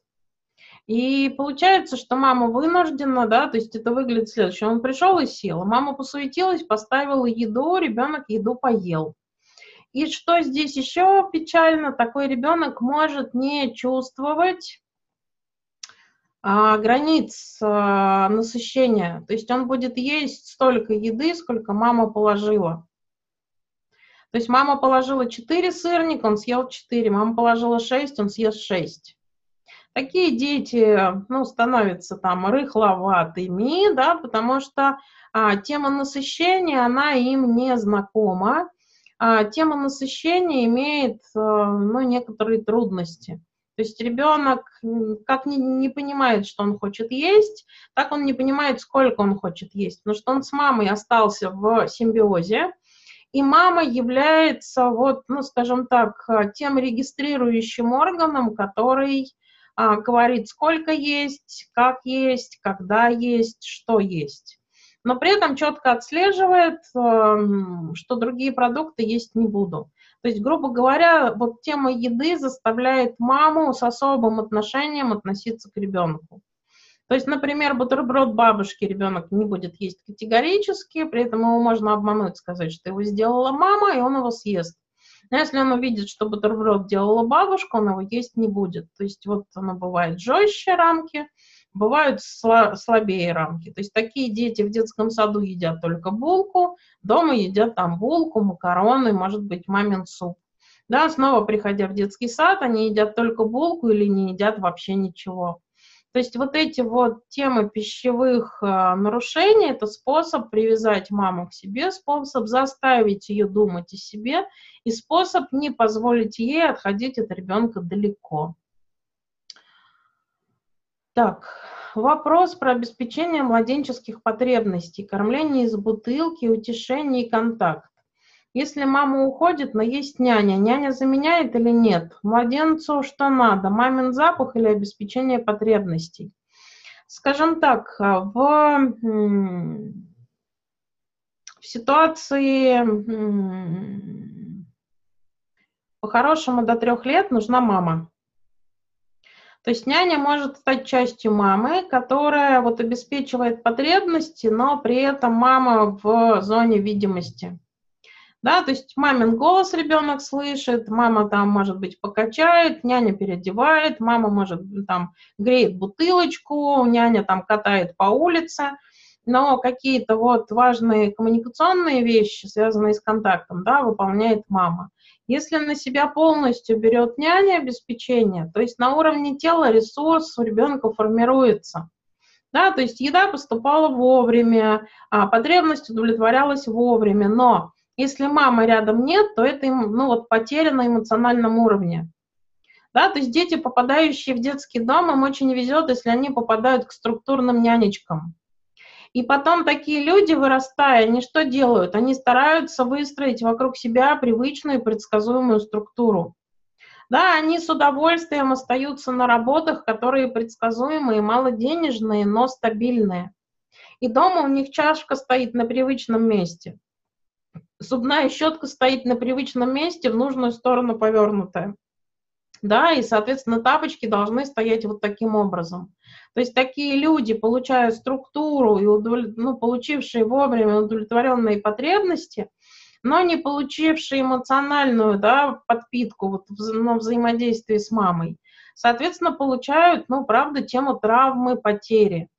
И получается, что мама вынуждена, да, то есть это выглядит следующее. Он пришел и сел, мама посуетилась, поставила еду, ребенок еду поел. И что здесь еще печально, такой ребенок может не чувствовать а, границ а, насыщения. То есть он будет есть столько еды, сколько мама положила. То есть мама положила 4 сырника, он съел 4. Мама положила 6, он съест 6. Такие дети, ну, становятся там рыхловатыми, да, потому что а, тема насыщения, она им не знакома. А, тема насыщения имеет, а, ну, некоторые трудности. То есть ребенок как не, не понимает, что он хочет есть, так он не понимает, сколько он хочет есть, потому что он с мамой остался в симбиозе, и мама является, вот, ну, скажем так, тем регистрирующим органом, который а, говорит, сколько есть, как есть, когда есть, что есть. Но при этом четко отслеживает, э, что другие продукты есть не буду. То есть, грубо говоря, вот тема еды заставляет маму с особым отношением относиться к ребенку. То есть, например, бутерброд бабушки ребенок не будет есть категорически, при этом его можно обмануть, сказать, что его сделала мама, и он его съест. Но если он увидит, что бутерброд делала бабушка, он его есть не будет. То есть вот оно бывает жестче рамки, бывают слабее рамки. То есть такие дети в детском саду едят только булку, дома едят там булку, макароны, может быть, мамин суп. Да, снова приходя в детский сад, они едят только булку или не едят вообще ничего. То есть вот эти вот темы пищевых э, нарушений – это способ привязать маму к себе, способ заставить ее думать о себе и способ не позволить ей отходить от ребенка далеко. Так, вопрос про обеспечение младенческих потребностей, кормление из бутылки, утешение и контакт. Если мама уходит, но есть няня, няня заменяет или нет? Младенцу что надо? Мамин запах или обеспечение потребностей? Скажем так, в, в ситуации по-хорошему до трех лет нужна мама. То есть няня может стать частью мамы, которая вот обеспечивает потребности, но при этом мама в зоне видимости. Да, то есть мамин голос ребенок слышит, мама там, может быть, покачает, няня переодевает, мама, может, там, греет бутылочку, няня там катает по улице, но какие-то вот важные коммуникационные вещи, связанные с контактом, да, выполняет мама. Если на себя полностью берет няня обеспечение, то есть на уровне тела ресурс у ребенка формируется. Да, то есть еда поступала вовремя, а потребность удовлетворялась вовремя, но если мамы рядом нет, то это ну, вот потеря на эмоциональном уровне. Да, то есть дети, попадающие в детский дом, им очень везет, если они попадают к структурным нянечкам. И потом такие люди, вырастая, они что делают? Они стараются выстроить вокруг себя привычную и предсказуемую структуру. Да, они с удовольствием остаются на работах, которые предсказуемые, малоденежные, но стабильные. И дома у них чашка стоит на привычном месте. Зубная щетка стоит на привычном месте, в нужную сторону повернутая. Да, и, соответственно, тапочки должны стоять вот таким образом. То есть такие люди, получая структуру и удовлет... ну, получившие вовремя удовлетворенные потребности, но не получившие эмоциональную да, подпитку вот, в ну, взаимодействии с мамой, соответственно, получают, ну, правда, тему травмы, потери.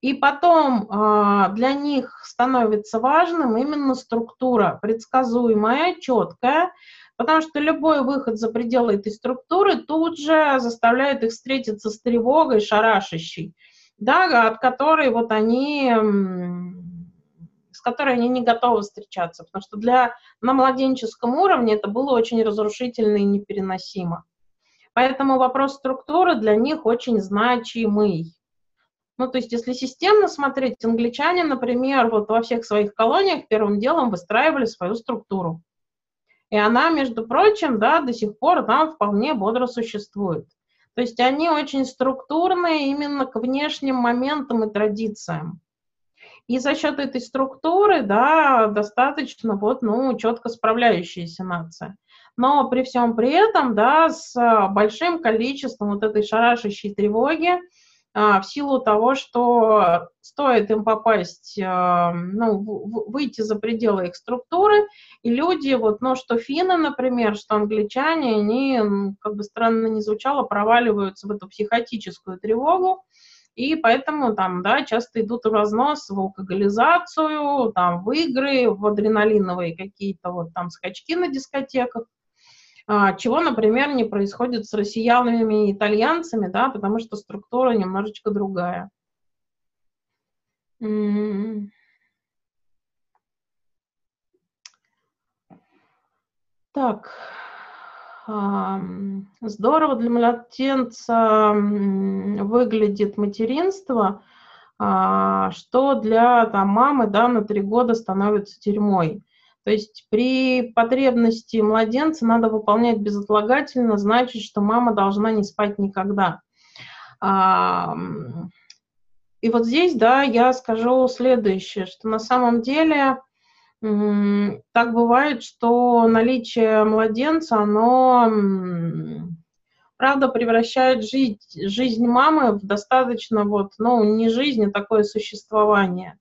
И потом э, для них становится важным именно структура, предсказуемая, четкая, Потому что любой выход за пределы этой структуры тут же заставляет их встретиться с тревогой шарашащей, да, от которой вот они, с которой они не готовы встречаться, потому что для, на младенческом уровне это было очень разрушительно и непереносимо. Поэтому вопрос структуры для них очень значимый. Ну, то есть, если системно смотреть, англичане, например, вот во всех своих колониях первым делом выстраивали свою структуру. И она, между прочим, да, до сих пор там вполне бодро существует. То есть они очень структурные именно к внешним моментам и традициям. И за счет этой структуры, да, достаточно вот, ну, четко справляющаяся нация. Но при всем при этом, да, с большим количеством вот этой шарашащей тревоги, в силу того, что стоит им попасть, а, ну, выйти за пределы их структуры, и люди, вот, ну, что финны, например, что англичане, они, как бы странно не звучало, проваливаются в эту психотическую тревогу, и поэтому там, да, часто идут в разнос в алкоголизацию, там, в игры, в адреналиновые какие-то вот там скачки на дискотеках, а, чего, например, не происходит с россиянами и итальянцами, да, потому что структура немножечко другая. Так, здорово для младенца выглядит материнство, а, что для там, мамы да, на три года становится тюрьмой. То есть при потребности младенца надо выполнять безотлагательно, значит, что мама должна не спать никогда. И вот здесь, да, я скажу следующее, что на самом деле так бывает, что наличие младенца, оно, правда, превращает жизнь, жизнь мамы в достаточно вот, ну, не жизнь, а такое существование.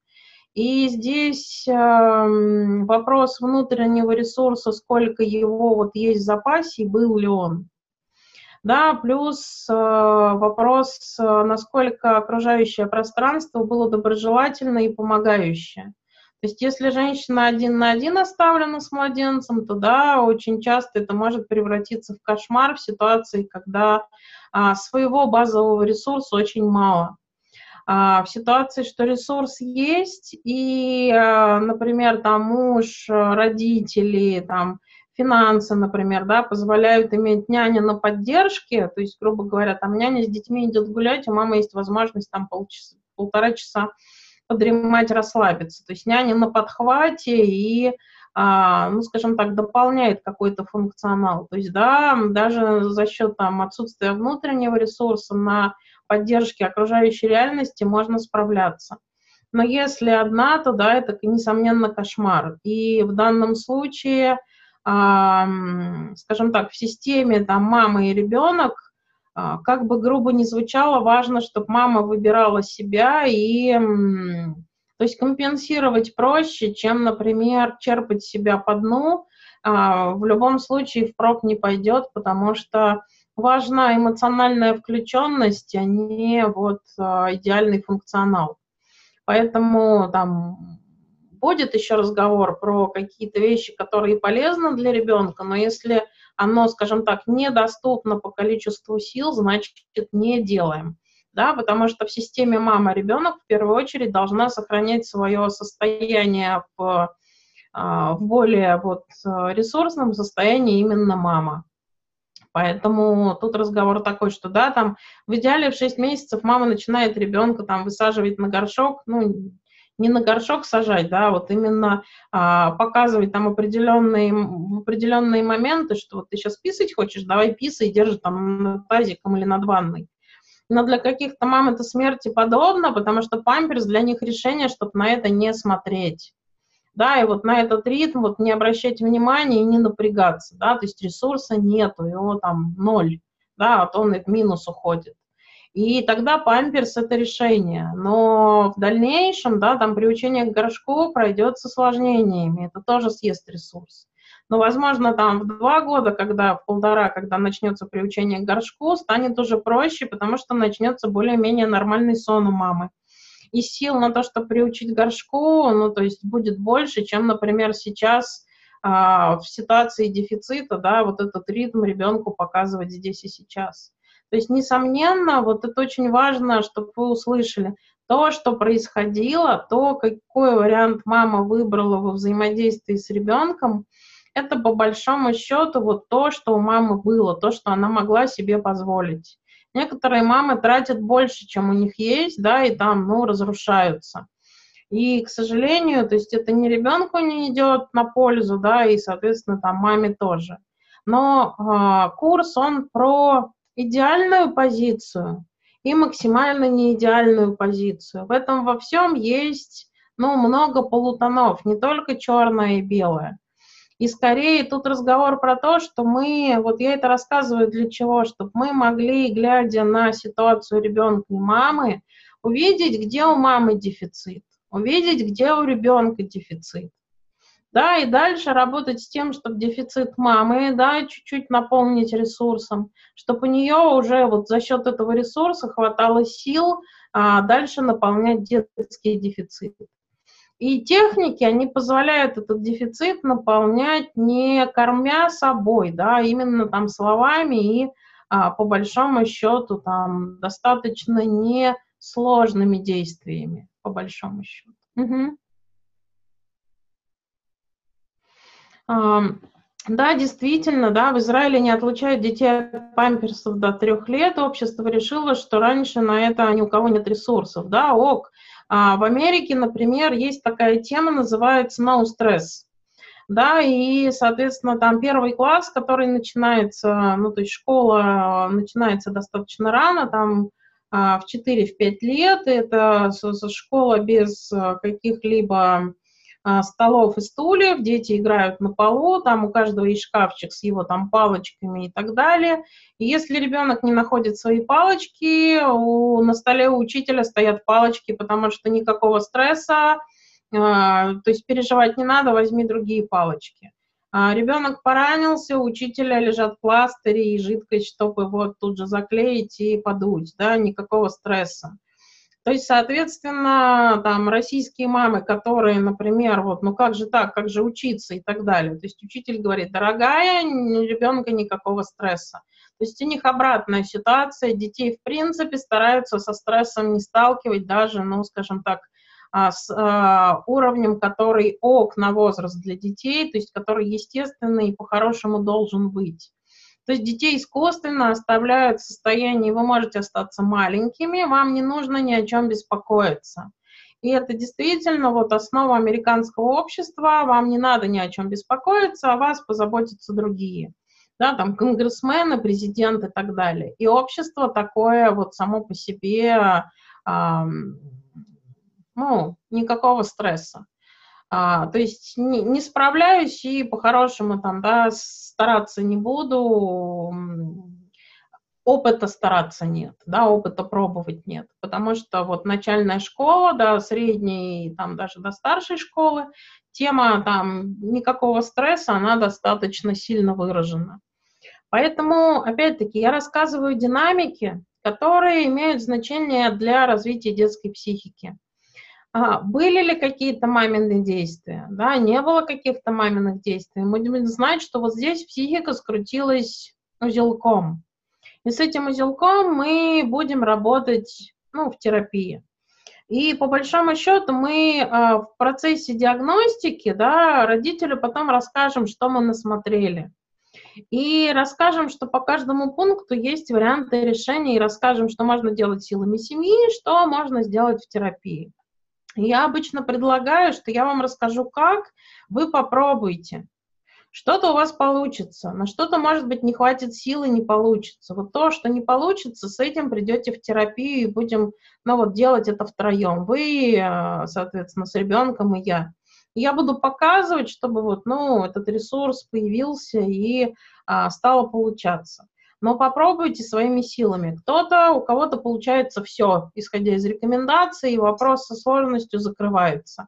И здесь э, вопрос внутреннего ресурса, сколько его вот есть в запасе, был ли он. Да, плюс э, вопрос, э, насколько окружающее пространство было доброжелательно и помогающее. То есть если женщина один на один оставлена с младенцем, то да, очень часто это может превратиться в кошмар в ситуации, когда а, своего базового ресурса очень мало. А, в ситуации, что ресурс есть, и, а, например, там муж, родители, там, финансы, например, да, позволяют иметь няня на поддержке, то есть, грубо говоря, там няня с детьми идет гулять, у мамы есть возможность там полчаса, полтора часа подремать, расслабиться. То есть няня на подхвате и, а, ну, скажем так, дополняет какой-то функционал. То есть, да, даже за счет там отсутствия внутреннего ресурса на поддержке окружающей реальности можно справляться. Но если одна, то да, это, несомненно, кошмар. И в данном случае, скажем так, в системе там мама и ребенок а, как бы грубо не звучало, важно, чтобы мама выбирала себя и, то есть компенсировать проще, чем, например, черпать себя по дну. А, в любом случае впрок не пойдет, потому что важна эмоциональная включенность, а не вот а, идеальный функционал. Поэтому там будет еще разговор про какие-то вещи, которые полезны для ребенка, но если оно, скажем так, недоступно по количеству сил, значит, не делаем. Да, потому что в системе мама-ребенок в первую очередь должна сохранять свое состояние в, а, в более вот ресурсном состоянии именно мама. Поэтому тут разговор такой, что да, там в идеале в 6 месяцев мама начинает ребенка там высаживать на горшок, ну, не на горшок сажать, да, вот именно а, показывать там определенные, определенные моменты, что вот ты сейчас писать хочешь, давай писай, держи там над тазиком или над ванной. Но для каких-то мам это смерти подобно, потому что памперс для них решение, чтобы на это не смотреть. Да, и вот на этот ритм вот не обращать внимания и не напрягаться, да, то есть ресурса нету, его там ноль, да, вот он и в минус уходит. И тогда памперс это решение. Но в дальнейшем, да, там приучение к горшку пройдет с осложнениями. Это тоже съест ресурс. Но, возможно, там в два года, когда в полтора, когда начнется приучение к горшку, станет уже проще, потому что начнется более-менее нормальный сон у мамы. И сил на то, чтобы приучить горшку, ну, то есть будет больше, чем, например, сейчас а, в ситуации дефицита, да, вот этот ритм ребенку показывать здесь и сейчас. То есть, несомненно, вот это очень важно, чтобы вы услышали. То, что происходило, то, какой вариант мама выбрала во взаимодействии с ребенком, это по большому счету вот то, что у мамы было, то, что она могла себе позволить. Некоторые мамы тратят больше, чем у них есть, да, и там, ну, разрушаются. И, к сожалению, то есть это не ребенку не идет на пользу, да, и, соответственно, там маме тоже. Но э, курс, он про идеальную позицию и максимально неидеальную позицию. В этом во всем есть ну, много полутонов, не только черное и белое. И скорее тут разговор про то, что мы, вот я это рассказываю для чего, чтобы мы могли, глядя на ситуацию ребенка и мамы, увидеть, где у мамы дефицит, увидеть, где у ребенка дефицит да, и дальше работать с тем, чтобы дефицит мамы, да, чуть-чуть наполнить ресурсом, чтобы у нее уже вот за счет этого ресурса хватало сил а, дальше наполнять детский дефицит. И техники, они позволяют этот дефицит наполнять не кормя собой, да, а именно там словами и а, по большому счету там достаточно несложными действиями, по большому счету. Угу. Да, действительно, да, в Израиле не отлучают детей от памперсов до трех лет. Общество решило, что раньше на это ни у кого нет ресурсов, да, ок. А в Америке, например, есть такая тема, называется no stress. Да, и, соответственно, там первый класс, который начинается, ну, то есть школа начинается достаточно рано, там а, в 4-5 лет, это школа без каких-либо а, столов и стульев, дети играют на полу, там у каждого есть шкафчик с его там палочками и так далее. И если ребенок не находит свои палочки, у, на столе у учителя стоят палочки, потому что никакого стресса, э, то есть переживать не надо, возьми другие палочки. А ребенок поранился, у учителя лежат пластыри и жидкость, чтобы его тут же заклеить и подуть, да, никакого стресса. То есть, соответственно, там российские мамы, которые, например, вот, ну как же так, как же учиться и так далее. То есть учитель говорит, дорогая, у ребенка никакого стресса. То есть у них обратная ситуация, детей в принципе стараются со стрессом не сталкивать даже, ну, скажем так, а, с а, уровнем, который ок на возраст для детей, то есть который естественный и по-хорошему должен быть. То есть детей искусственно оставляют в состоянии, вы можете остаться маленькими, вам не нужно ни о чем беспокоиться. И это действительно вот основа американского общества, вам не надо ни о чем беспокоиться, о вас позаботятся другие. Да, там конгрессмены, президенты и так далее. И общество такое вот само по себе, эм, ну, никакого стресса. А, то есть не, не справляюсь и по-хорошему там, да, стараться не буду, опыта стараться нет, да, опыта пробовать нет, потому что вот начальная школа, да, средней, там даже до старшей школы, тема там никакого стресса, она достаточно сильно выражена. Поэтому, опять-таки, я рассказываю динамики, которые имеют значение для развития детской психики. А, были ли какие-то маминые действия? Да, не было каких-то маминых действий. Мы будем знать, что вот здесь психика скрутилась узелком. И с этим узелком мы будем работать ну, в терапии. И по большому счету мы э, в процессе диагностики, да, родителю потом расскажем, что мы насмотрели. И расскажем, что по каждому пункту есть варианты решения, и расскажем, что можно делать силами семьи, что можно сделать в терапии. Я обычно предлагаю, что я вам расскажу, как, вы попробуйте. Что-то у вас получится, на что-то, может быть, не хватит силы, не получится. Вот то, что не получится, с этим придете в терапию и будем, ну вот, делать это втроем. Вы, э, соответственно, с ребенком и я. Я буду показывать, чтобы вот, ну, этот ресурс появился и а, стало получаться но попробуйте своими силами. Кто-то, у кого-то получается все, исходя из рекомендаций, вопрос со сложностью закрывается.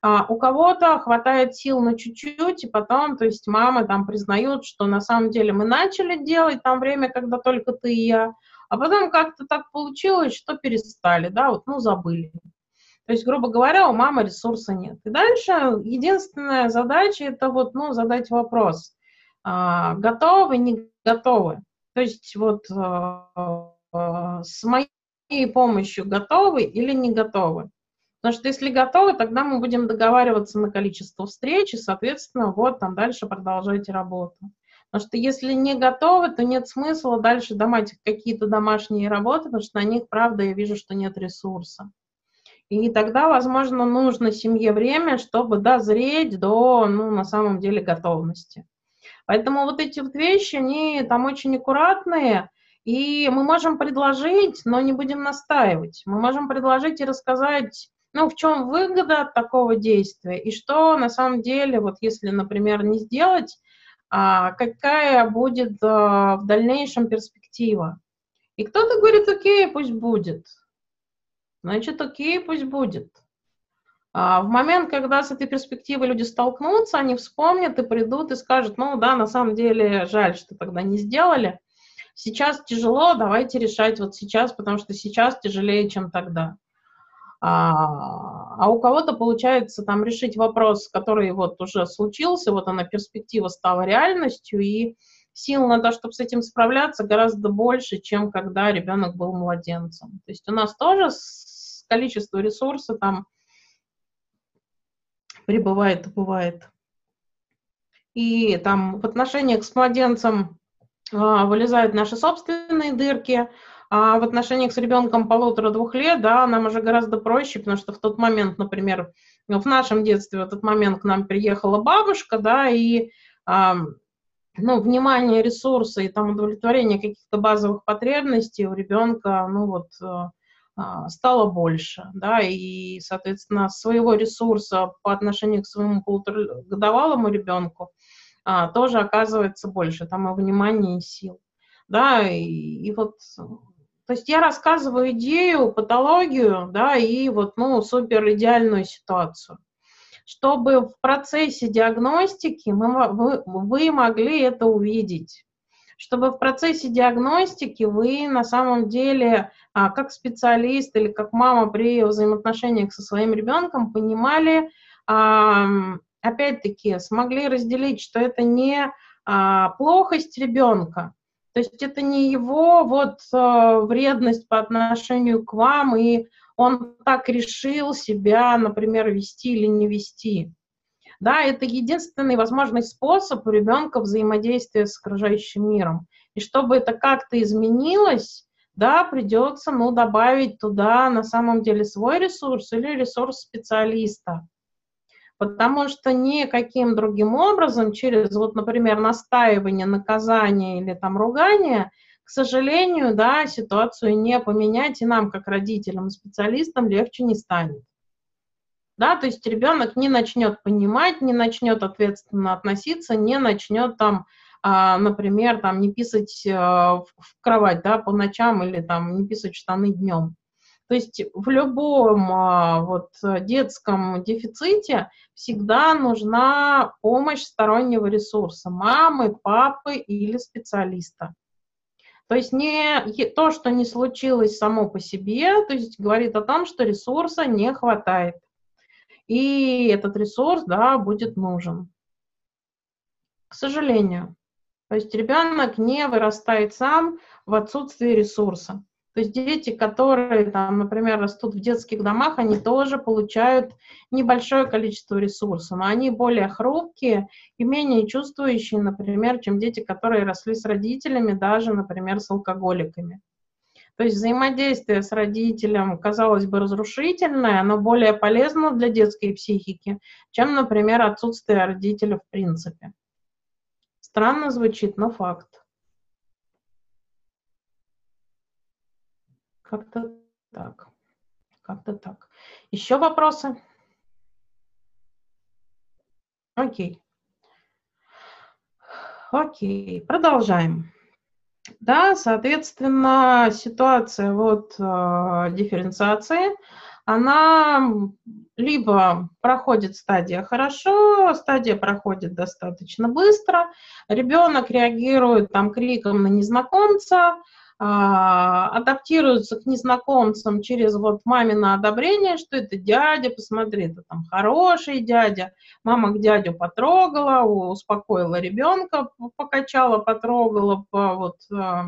А у кого-то хватает сил на чуть-чуть, и потом, то есть мамы там признают, что на самом деле мы начали делать там время, когда только ты и я, а потом как-то так получилось, что перестали, да, вот, ну, забыли. То есть, грубо говоря, у мамы ресурса нет. И дальше единственная задача это вот, ну, задать вопрос, а, готовы, не готовы. То есть вот э, с моей помощью готовы или не готовы. Потому что если готовы, тогда мы будем договариваться на количество встреч, и, соответственно, вот там дальше продолжайте работу. Потому что если не готовы, то нет смысла дальше домать какие-то домашние работы, потому что на них, правда, я вижу, что нет ресурса. И тогда, возможно, нужно семье время, чтобы дозреть до, ну, на самом деле, готовности. Поэтому вот эти вот вещи, они там очень аккуратные, и мы можем предложить, но не будем настаивать. Мы можем предложить и рассказать, ну, в чем выгода от такого действия, и что на самом деле, вот если, например, не сделать, а, какая будет а, в дальнейшем перспектива. И кто-то говорит, окей, пусть будет. Значит, окей, пусть будет. А в момент, когда с этой перспективой люди столкнутся, они вспомнят и придут и скажут, ну да, на самом деле жаль, что тогда не сделали. Сейчас тяжело, давайте решать вот сейчас, потому что сейчас тяжелее, чем тогда. А, а у кого-то получается там решить вопрос, который вот уже случился, вот она перспектива стала реальностью, и сил на то, чтобы с этим справляться, гораздо больше, чем когда ребенок был младенцем. То есть у нас тоже количество ресурса там прибывает и бывает. И там в отношениях с младенцем а, вылезают наши собственные дырки, а в отношениях с ребенком полутора-двух лет, да, нам уже гораздо проще, потому что в тот момент, например, в нашем детстве в этот момент к нам приехала бабушка, да, и а, ну, внимание, ресурсы и там удовлетворение каких-то базовых потребностей у ребенка, ну вот, а, стало больше, да, и, соответственно, своего ресурса по отношению к своему полуторагодовалому ребенку а, тоже оказывается больше, там и внимания, и сил, да, и, и вот, то есть я рассказываю идею, патологию, да, и вот, ну, супер идеальную ситуацию, чтобы в процессе диагностики мы, вы, вы могли это увидеть, чтобы в процессе диагностики вы на самом деле, а, как специалист или как мама при взаимоотношениях со своим ребенком, понимали, опять-таки, смогли разделить, что это не а, плохость ребенка, то есть это не его вот а, вредность по отношению к вам, и он так решил себя, например, вести или не вести. Да, это единственный возможный способ у ребенка взаимодействия с окружающим миром. И чтобы это как-то изменилось, да, придется, ну, добавить туда на самом деле свой ресурс или ресурс специалиста. Потому что никаким другим образом, через, вот, например, настаивание, наказание или там ругание, к сожалению, да, ситуацию не поменять, и нам, как родителям и специалистам, легче не станет да, то есть ребенок не начнет понимать, не начнет ответственно относиться, не начнет там, а, например, там не писать а, в кровать, да, по ночам или там не писать штаны днем. То есть в любом а, вот детском дефиците всегда нужна помощь стороннего ресурса, мамы, папы или специалиста. То есть не то, что не случилось само по себе, то есть говорит о том, что ресурса не хватает и этот ресурс, да, будет нужен. К сожалению. То есть ребенок не вырастает сам в отсутствии ресурса. То есть дети, которые, там, например, растут в детских домах, они тоже получают небольшое количество ресурса, но они более хрупкие и менее чувствующие, например, чем дети, которые росли с родителями, даже, например, с алкоголиками. То есть взаимодействие с родителем, казалось бы, разрушительное, но более полезно для детской психики, чем, например, отсутствие родителя в принципе. Странно звучит, но факт. Как-то так. Как-то так. Еще вопросы? Окей. Окей, продолжаем. Да, соответственно, ситуация вот э, дифференциации, она либо проходит стадия хорошо, стадия проходит достаточно быстро, ребенок реагирует там криком на незнакомца, адаптируются к незнакомцам через вот мамино одобрение, что это дядя, посмотри, это там хороший дядя, мама к дядю потрогала, успокоила ребенка, покачала, потрогала, по, вот а,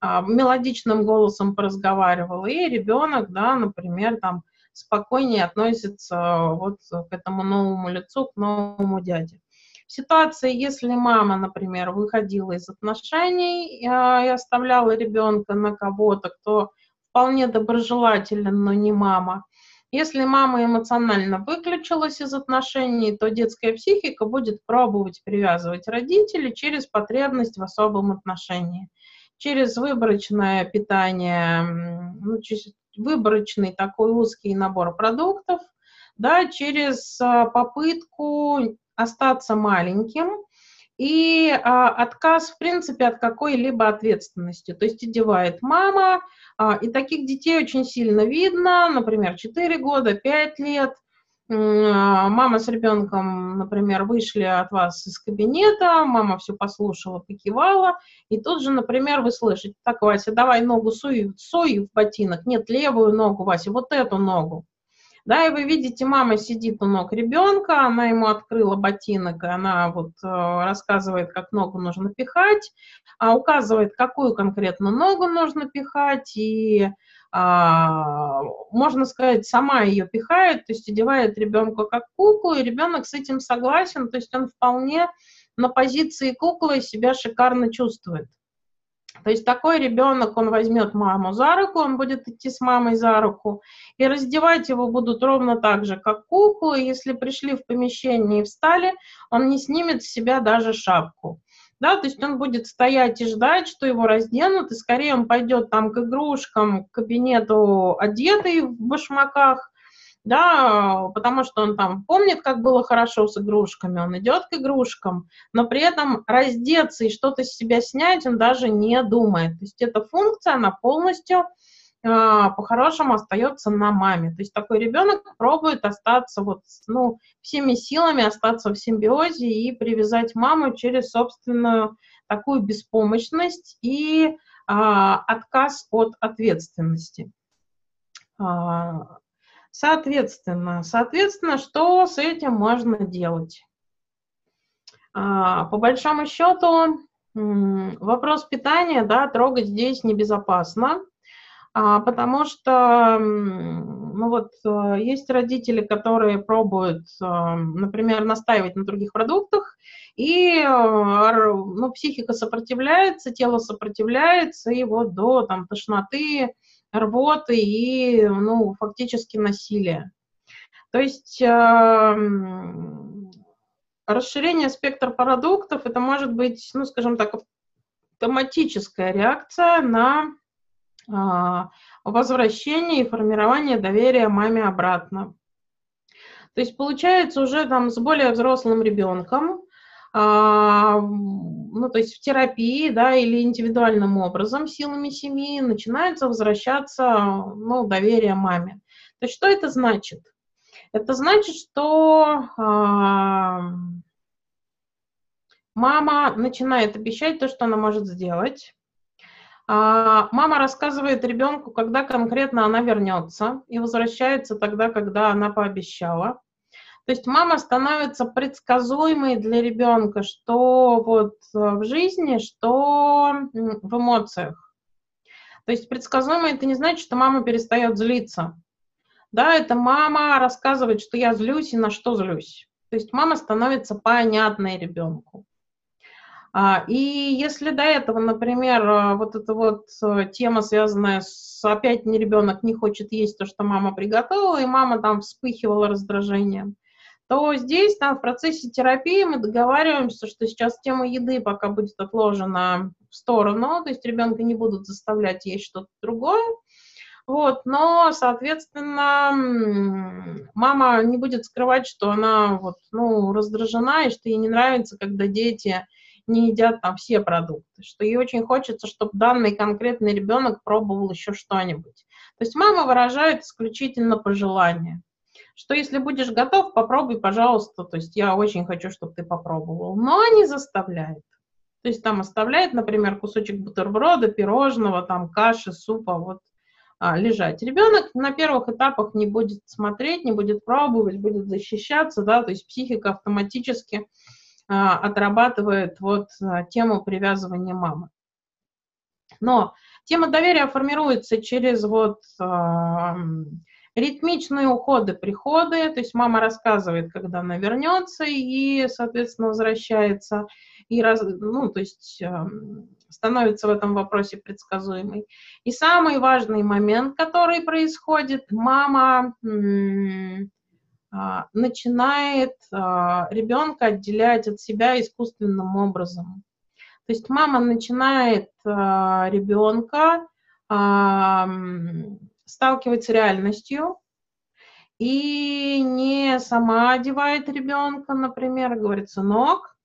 а, мелодичным голосом поразговаривала, и ребенок, да, например, там спокойнее относится вот к этому новому лицу, к новому дяде ситуации, если мама, например, выходила из отношений э, и оставляла ребенка на кого-то, кто вполне доброжелателен, но не мама, если мама эмоционально выключилась из отношений, то детская психика будет пробовать привязывать родителей через потребность в особом отношении, через выборочное питание, ну, через выборочный такой узкий набор продуктов, да, через а, попытку остаться маленьким и а, отказ, в принципе, от какой-либо ответственности. То есть одевает мама, а, и таких детей очень сильно видно, например, 4 года, 5 лет. А, мама с ребенком, например, вышли от вас из кабинета, мама все послушала, покивала, и тут же, например, вы слышите, так, Вася, давай ногу суй, суй в ботинок, нет, левую ногу, Вася, вот эту ногу. Да, и вы видите, мама сидит у ног ребенка, она ему открыла ботинок, и она вот э, рассказывает, как ногу нужно пихать, а указывает, какую конкретно ногу нужно пихать, и а, можно сказать, сама ее пихает, то есть одевает ребенка как куклу, и ребенок с этим согласен, то есть он вполне на позиции куклы себя шикарно чувствует. То есть такой ребенок, он возьмет маму за руку, он будет идти с мамой за руку, и раздевать его будут ровно так же, как куклу, и если пришли в помещение и встали, он не снимет с себя даже шапку. да, то есть он будет стоять и ждать, что его разденут, и скорее он пойдет там к игрушкам, к кабинету одетый в башмаках, да, потому что он там помнит, как было хорошо с игрушками, он идет к игрушкам, но при этом раздеться и что-то с себя снять он даже не думает. То есть эта функция, она полностью а, по-хорошему остается на маме. То есть такой ребенок пробует остаться вот, ну, всеми силами остаться в симбиозе и привязать маму через собственную такую беспомощность и а, отказ от ответственности. А, соответственно, соответственно, что с этим можно делать? А, по большому счету, вопрос питания, да, трогать здесь небезопасно а, потому что, ну вот, э, есть родители, которые пробуют, э, например, настаивать на других продуктах, и, э, ну, психика сопротивляется, тело сопротивляется, и вот до там тошноты, рвоты и, ну, фактически насилия. То есть расширение спектра продуктов это может быть, ну, скажем так, автоматическая реакция на а, возвращение и формирование доверия маме обратно. То есть получается уже там с более взрослым ребенком, ну, то есть в терапии, да, или индивидуальным образом, силами семьи, начинается возвращаться, ну, доверие маме. То есть что это значит? Это значит, что а, мама начинает обещать то, что она может сделать, а, мама рассказывает ребенку, когда конкретно она вернется и возвращается тогда, когда она пообещала. То есть мама становится предсказуемой для ребенка, что вот э, в жизни, что в эмоциях. То есть предсказуемой это не значит, что мама перестает злиться. Да, это мама рассказывает, что я злюсь и на что злюсь. То есть мама становится понятной ребенку. А, и если до этого, например, а, вот эта вот э, тема, связанная с опять не ребенок не хочет есть то, что мама приготовила, и мама там вспыхивала раздражением, то здесь там в процессе терапии мы договариваемся, что сейчас тема еды пока будет отложена в сторону, то есть ребенка не будут заставлять есть что-то другое, вот, но, соответственно, мама не будет скрывать, что она вот, ну, раздражена, и что ей не нравится, когда дети не едят там все продукты, что ей очень хочется, чтобы данный конкретный ребенок пробовал еще что-нибудь. То есть мама выражает исключительно пожелание, что если будешь готов, попробуй, пожалуйста, то есть я очень хочу, чтобы ты попробовал, но не заставляет. То есть там оставляет, например, кусочек бутерброда, пирожного, там каши, супа, вот а, лежать. Ребенок на первых этапах не будет смотреть, не будет пробовать, будет защищаться, да, то есть психика автоматически а, отрабатывает вот а, тему привязывания мамы. Но тема доверия формируется через вот э, ритмичные уходы, приходы, то есть мама рассказывает, когда она вернется и, соответственно, возвращается, и раз, ну, то есть э, становится в этом вопросе предсказуемой. И самый важный момент, который происходит, мама а, начинает а, ребенка отделять от себя искусственным образом. То есть мама начинает а, ребенка сталкивать с реальностью и не сама одевает ребенка, например, говорит, сынок,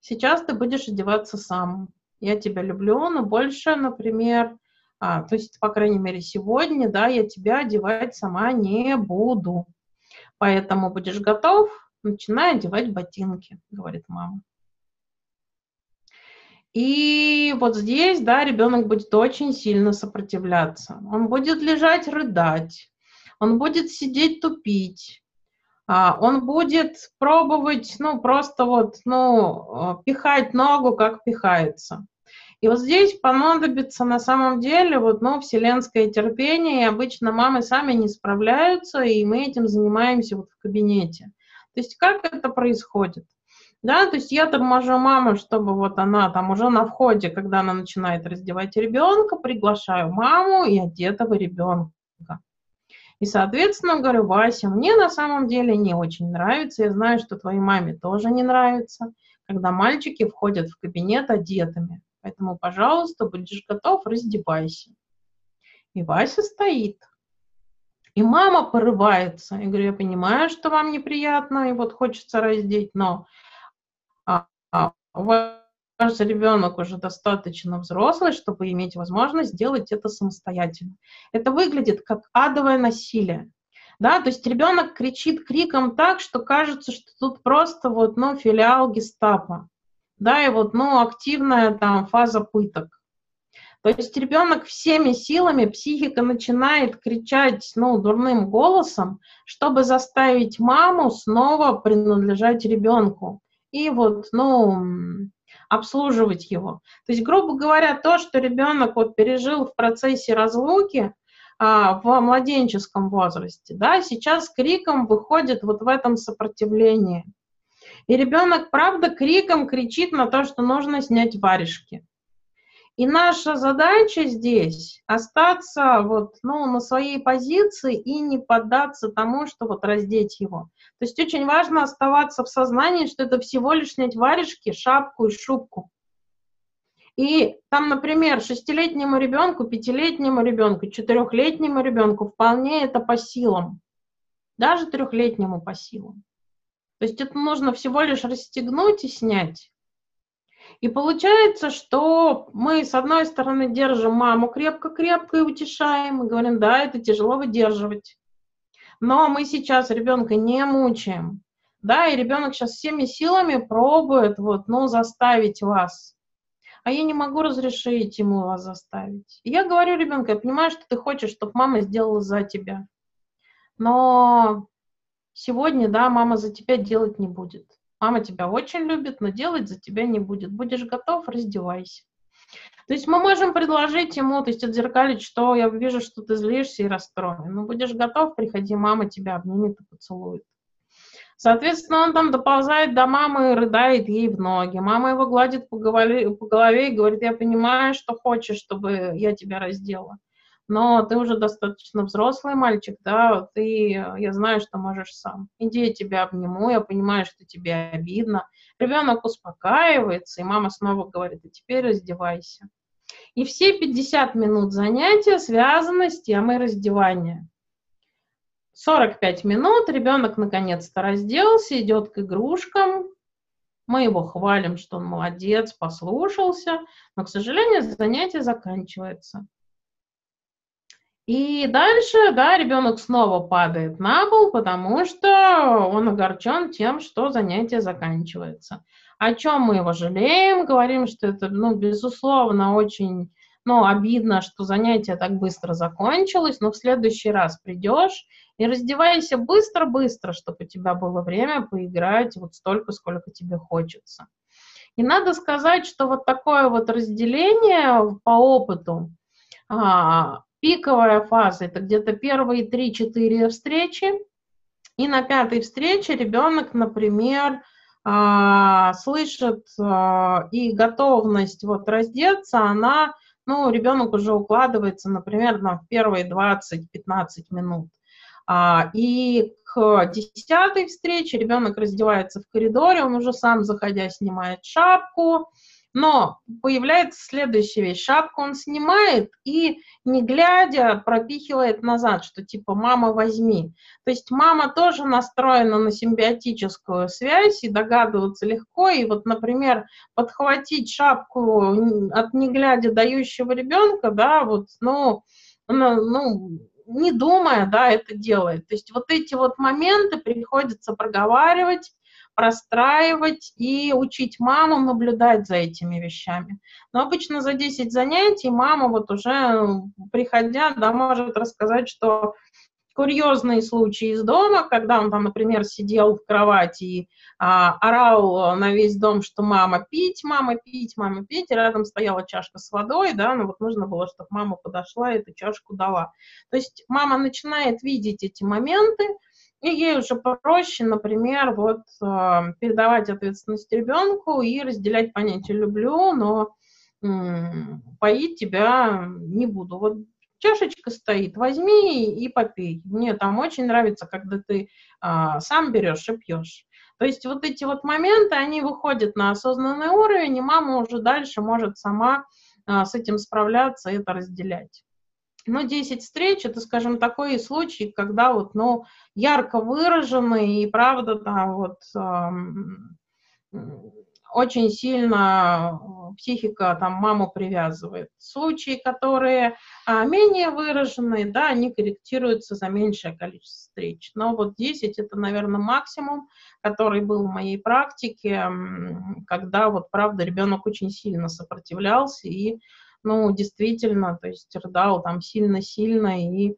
сейчас ты будешь одеваться сам. Я тебя люблю, но больше, например, а, то есть, по крайней мере, сегодня, да, я тебя одевать сама не буду. Поэтому будешь готов, начинай одевать ботинки, говорит мама. И вот здесь, да, ребенок будет очень сильно сопротивляться. Он будет лежать, рыдать. Он будет сидеть, тупить. А, он будет пробовать, ну, просто вот, ну, пихать ногу, как пихается. И вот здесь понадобится на самом деле вот, ну, вселенское терпение, и обычно мамы сами не справляются, и мы этим занимаемся вот в кабинете. То есть как это происходит? Да, то есть я торможу маму, чтобы вот она там уже на входе, когда она начинает раздевать ребенка, приглашаю маму и одетого ребенка. И, соответственно, говорю, Вася, мне на самом деле не очень нравится, я знаю, что твоей маме тоже не нравится. когда мальчики входят в кабинет одетыми. Поэтому, пожалуйста, будешь готов, раздевайся. И Вася стоит. И мама порывается. Я говорю, я понимаю, что вам неприятно, и вот хочется раздеть, но ваш ребенок уже достаточно взрослый, чтобы иметь возможность сделать это самостоятельно. Это выглядит как адовое насилие. Да, то есть ребенок кричит криком так, что кажется, что тут просто вот, ну, филиал гестапо. Да, и вот, ну, активная там фаза пыток. То есть ребенок всеми силами, психика начинает кричать, ну, дурным голосом, чтобы заставить маму снова принадлежать ребенку. И вот, ну, обслуживать его. То есть, грубо говоря, то, что ребенок вот пережил в процессе разлуки а, в младенческом возрасте, да, сейчас криком выходит вот в этом сопротивлении. И ребенок, правда, криком кричит на то, что нужно снять варежки. И наша задача здесь остаться вот, ну, на своей позиции и не поддаться тому, что вот раздеть его. То есть очень важно оставаться в сознании, что это всего лишь снять варежки, шапку и шубку. И там, например, шестилетнему ребенку, пятилетнему ребенку, четырехлетнему ребенку вполне это по силам. Даже трехлетнему по силам. То есть это нужно всего лишь расстегнуть и снять. И получается, что мы, с одной стороны, держим маму крепко-крепко и утешаем, и говорим, да, это тяжело выдерживать. Но мы сейчас ребенка не мучаем. Да, и ребенок сейчас всеми силами пробует вот, ну, заставить вас. А я не могу разрешить ему вас заставить. И я говорю ребенку, я понимаю, что ты хочешь, чтобы мама сделала за тебя. Но сегодня, да, мама за тебя делать не будет. Мама тебя очень любит, но делать за тебя не будет. Будешь готов, раздевайся. То есть мы можем предложить ему, то есть отзеркалить, что я вижу, что ты злишься и расстроен. Ну, будешь готов, приходи, мама тебя обнимет и поцелует. Соответственно, он там доползает до мамы и рыдает ей в ноги. Мама его гладит по голове, по голове и говорит, я понимаю, что хочешь, чтобы я тебя раздела но ты уже достаточно взрослый мальчик, да, ты, я знаю, что можешь сам. Иди, я тебя обниму, я понимаю, что тебе обидно. Ребенок успокаивается, и мама снова говорит, а теперь раздевайся. И все 50 минут занятия связаны с темой раздевания. 45 минут, ребенок наконец-то разделся, идет к игрушкам, мы его хвалим, что он молодец, послушался, но, к сожалению, занятие заканчивается. И дальше, да, ребенок снова падает на пол, потому что он огорчен тем, что занятие заканчивается. О чем мы его жалеем, говорим, что это, ну, безусловно, очень, ну, обидно, что занятие так быстро закончилось, но в следующий раз придешь и раздевайся быстро-быстро, чтобы у тебя было время поиграть вот столько, сколько тебе хочется. И надо сказать, что вот такое вот разделение по опыту, а, Пиковая фаза – это где-то первые 3-4 встречи. И на пятой встрече ребенок, например, слышит а, и готовность вот раздеться, она, ну, ребенок уже укладывается, например, на первые 20-15 минут. А, и к десятой встрече ребенок раздевается в коридоре, он уже сам, заходя, снимает шапку, но появляется следующая вещь. Шапку он снимает и, не глядя, пропихивает назад, что типа «мама, возьми». То есть мама тоже настроена на симбиотическую связь, и догадываться легко. И вот, например, подхватить шапку от не глядя дающего ребенка, да, вот, ну, ну, не думая, да, это делает. То есть вот эти вот моменты приходится проговаривать, простраивать и учить маму наблюдать за этими вещами. Но обычно за 10 занятий мама вот уже, приходя, да, может рассказать, что курьезные случаи из дома, когда он там, например, сидел в кровати и а, орал на весь дом, что мама пить, мама пить, мама пить, и рядом стояла чашка с водой, да, ну вот нужно было, чтобы мама подошла и эту чашку дала. То есть мама начинает видеть эти моменты, и ей уже проще, например, вот э, передавать ответственность ребенку и разделять понятие «люблю», но поить тебя не буду. Вот чашечка стоит, возьми и попей. Мне там очень нравится, когда ты а, сам берешь и пьешь. То есть вот эти вот моменты, они выходят на осознанный уровень, и мама уже дальше может сама а, с этим справляться и это разделять. Но 10 встреч, это, скажем, такой случай, когда вот, ну, ярко выраженный, и правда там вот очень сильно э, психика там маму привязывает. Случаи, которые а, менее выраженные, да, они корректируются за меньшее количество встреч. Но вот 10 это, наверное, максимум, который был в моей практике, когда вот, правда, ребенок очень сильно сопротивлялся и, ну, действительно, то есть рыдал там сильно-сильно и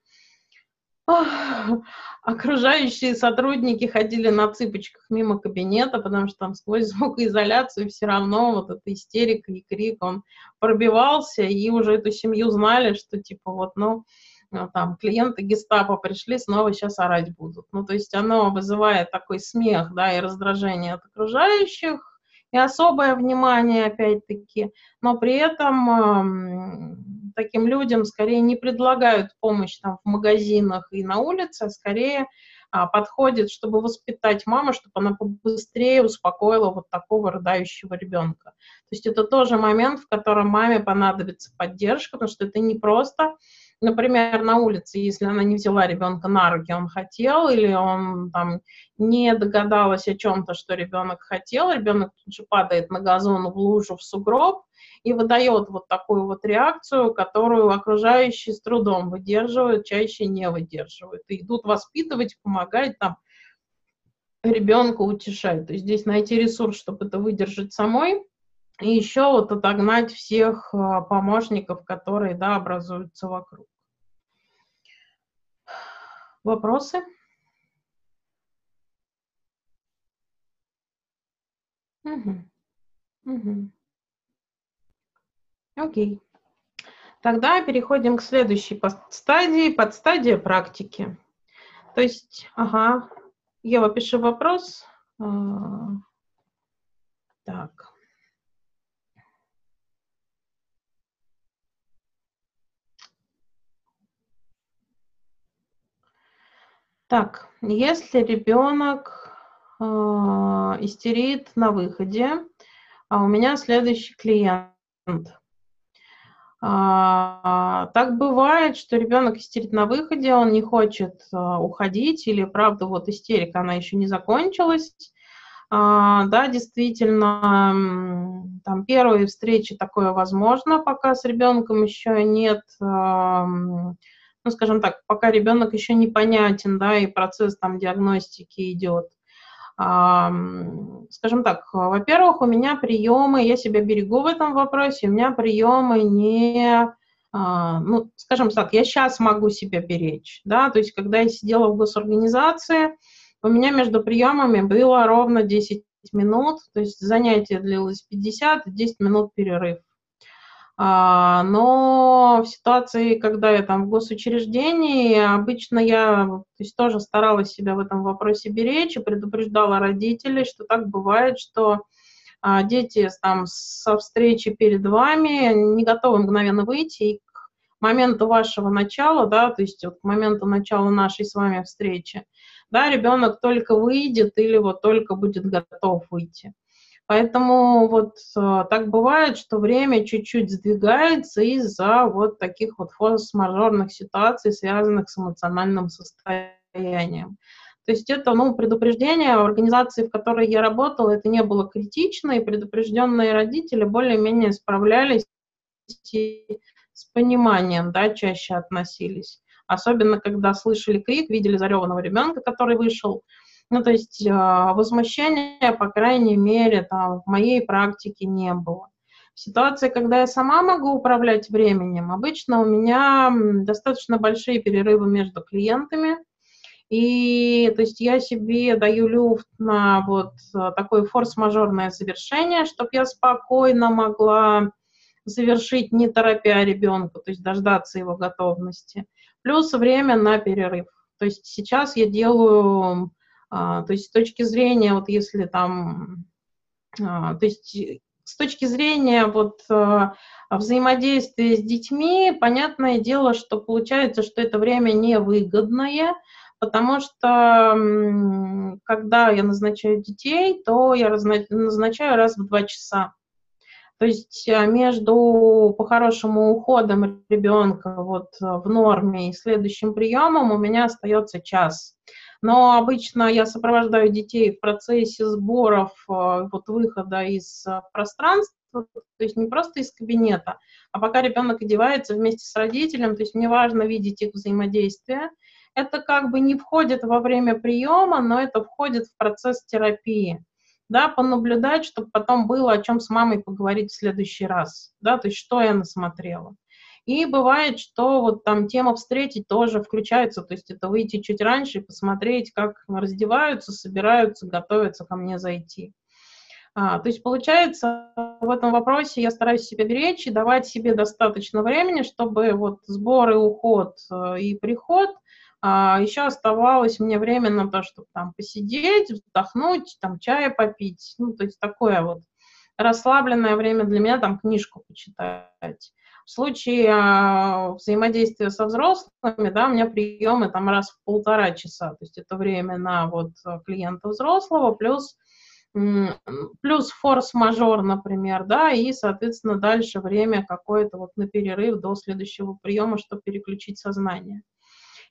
окружающие сотрудники ходили на цыпочках мимо кабинета, потому что там сквозь звукоизоляцию все равно вот эта истерика и крик, он пробивался, и уже эту семью знали, что типа вот, ну, ну там, клиенты гестапо пришли, снова сейчас орать будут. Ну, то есть оно вызывает такой смех, да, и раздражение от окружающих, и особое внимание, опять-таки, но при этом таким людям скорее не предлагают помощь там в магазинах и на улице, а скорее а, подходит, чтобы воспитать маму, чтобы она побыстрее успокоила вот такого рыдающего ребенка. То есть это тоже момент, в котором маме понадобится поддержка, потому что это не просто например, на улице, если она не взяла ребенка на руки, он хотел, или он там не догадалась о чем-то, что ребенок хотел, ребенок тут же падает на газон, в лужу, в сугроб, и выдает вот такую вот реакцию, которую окружающие с трудом выдерживают, чаще не выдерживают. И идут воспитывать, помогать там ребенку утешать. То есть здесь найти ресурс, чтобы это выдержать самой, и еще вот отогнать всех а, помощников, которые, да, образуются вокруг. Вопросы? Угу. Угу. Окей. Тогда переходим к следующей стадии, подстадия практики. То есть, ага, Ева, пиши вопрос. А, так. Так, если ребенок э, истерит на выходе, а у меня следующий клиент. А, так бывает, что ребенок истерит на выходе, он не хочет а, уходить, или правда вот истерика, она еще не закончилась. А, да, действительно, там первые встречи такое возможно, пока с ребенком еще нет а, ну, скажем так, пока ребенок еще непонятен, да, и процесс там диагностики идет. Скажем так, во-первых, у меня приемы, я себя берегу в этом вопросе, у меня приемы не, а, ну, скажем так, я сейчас могу себя беречь, да, то есть когда я сидела в госорганизации, у меня между приемами было ровно 10 минут, то есть занятие длилось 50, 10 минут перерыв. А, но в ситуации, когда я там в госучреждении, обычно я то есть, тоже старалась себя в этом вопросе беречь и предупреждала родителей, что так бывает, что а, дети там со встречи перед вами не готовы мгновенно выйти, и к моменту вашего начала, да, то есть вот к моменту начала нашей с вами встречи, да, ребенок только выйдет или вот только будет готов выйти. Поэтому вот э, так бывает, что время чуть-чуть сдвигается из-за вот таких вот форс-мажорных ситуаций, связанных с эмоциональным состоянием. То есть это, ну, предупреждение в организации, в которой я работала, это не было критично, и предупрежденные родители более-менее справлялись и с пониманием, да, чаще относились. Особенно, когда слышали крик, видели зареванного ребенка, который вышел, ну, то есть э, возмущения, по крайней мере, там, в моей практике не было. В ситуации, когда я сама могу управлять временем, обычно у меня достаточно большие перерывы между клиентами, и то есть я себе даю люфт на вот э, такое форс-мажорное завершение, чтобы я спокойно могла завершить, не торопя ребенка, то есть дождаться его готовности. Плюс время на перерыв. То есть сейчас я делаю а, то есть с точки зрения, вот если там, а, то есть с точки зрения вот а, взаимодействия с детьми, понятное дело, что получается, что это время невыгодное, потому что когда я назначаю детей, то я назначаю раз в два часа. То есть между по-хорошему уходом ребенка вот в норме и следующим приемом у меня остается час. Но обычно я сопровождаю детей в процессе сборов, э, вот выхода из э, пространства, то есть не просто из кабинета, а пока ребенок одевается вместе с родителем, то есть мне важно видеть их взаимодействие. Это как бы не входит во время приема, но это входит в процесс терапии да, понаблюдать, чтобы потом было о чем с мамой поговорить в следующий раз, да, то есть что я насмотрела. И бывает, что вот там тема встретить тоже включается, то есть это выйти чуть раньше и посмотреть, как раздеваются, собираются, готовятся ко мне зайти. А, то есть получается, в этом вопросе я стараюсь себя беречь и давать себе достаточно времени, чтобы вот сбор и уход э, и приход – а еще оставалось мне время на то, чтобы там посидеть, вздохнуть, там чая попить. Ну, то есть такое вот расслабленное время для меня, там книжку почитать. В случае э, взаимодействия со взрослыми, да, у меня приемы там раз в полтора часа, то есть это время на вот клиента взрослого, плюс плюс форс-мажор, например, да, и, соответственно, дальше время какое-то вот на перерыв до следующего приема, чтобы переключить сознание.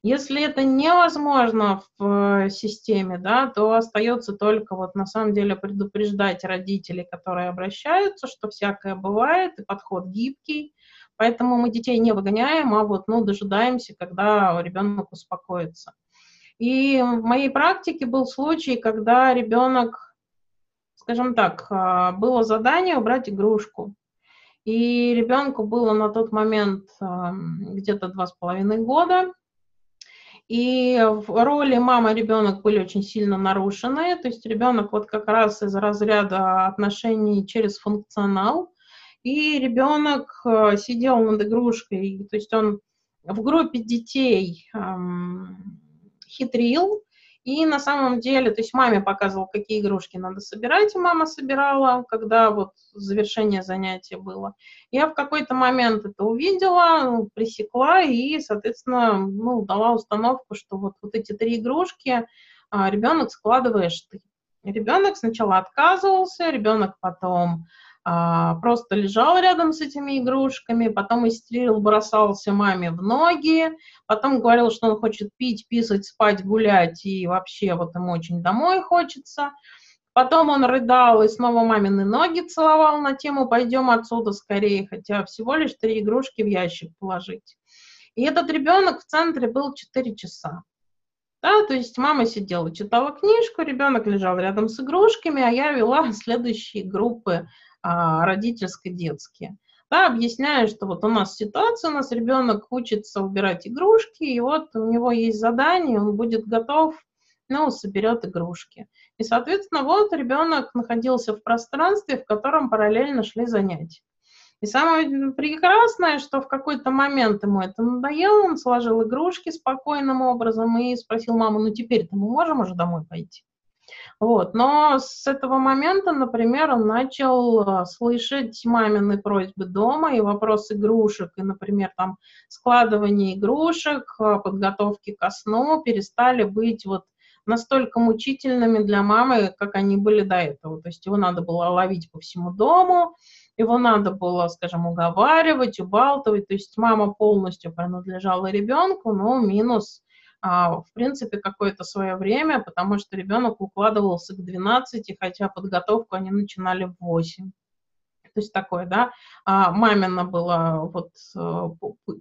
Если это невозможно в э, системе, да, то остается только вот на самом деле предупреждать родителей, которые обращаются, что всякое бывает, и подход гибкий, поэтому мы детей не выгоняем, а вот, ну, дожидаемся, когда ребенок успокоится. И в моей практике был случай, когда ребенок, скажем так, а, было задание убрать игрушку. И ребенку было на тот момент где-то два с половиной года, и в роли мама ребенок были очень сильно нарушены. То есть ребенок вот как раз из разряда отношений через функционал. И ребенок э, сидел над игрушкой, то есть он в группе детей эм, хитрил, и на самом деле, то есть маме показывал, какие игрушки надо собирать, и мама собирала, когда вот завершение занятия было. Я в какой-то момент это увидела, ну, пресекла и, соответственно, ну, дала установку, что вот, вот эти три игрушки а, ребенок складываешь ты. Ребенок сначала отказывался, ребенок потом просто лежал рядом с этими игрушками, потом истерил, бросался маме в ноги, потом говорил, что он хочет пить, писать, спать, гулять, и вообще вот ему очень домой хочется. Потом он рыдал и снова мамины ноги целовал на тему «пойдем отсюда скорее», хотя всего лишь три игрушки в ящик положить. И этот ребенок в центре был 4 часа. Да, то есть мама сидела, читала книжку, ребенок лежал рядом с игрушками, а я вела следующие группы а, родительско-детские. Да, объясняю, что вот у нас ситуация, у нас ребенок учится убирать игрушки, и вот у него есть задание, он будет готов, ну, соберет игрушки. И, соответственно, вот ребенок находился в пространстве, в котором параллельно шли занятия. И самое прекрасное, что в какой-то момент ему это надоело, он сложил игрушки спокойным образом и спросил маму, ну теперь-то мы можем уже домой пойти? Вот. Но с этого момента, например, он начал а, слышать мамины просьбы дома и вопрос игрушек, и, например, там складывание игрушек, а, подготовки ко сну перестали быть вот настолько мучительными для мамы, как они были до этого. То есть его надо было ловить по всему дому, его надо было, скажем, уговаривать, убалтывать. То есть мама полностью принадлежала ребенку, но минус в принципе, какое-то свое время, потому что ребенок укладывался к 12, хотя подготовку они начинали в 8. То есть такое, да, а мамина была вот э,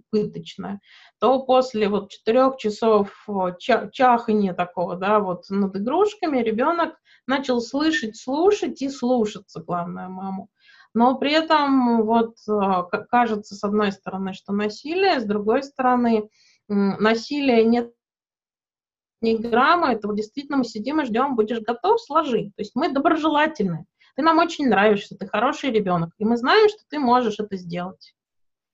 пыточная, то после вот четырех часов ча чахания такого, да, вот над игрушками ребенок начал слышать, слушать и слушаться, главное, маму. Но при этом вот э, кажется, с одной стороны, что насилие, с другой стороны, насилие нет ни грамма, это вот действительно мы сидим и ждем, будешь готов, сложи. То есть мы доброжелательны. Ты нам очень нравишься, ты хороший ребенок, и мы знаем, что ты можешь это сделать.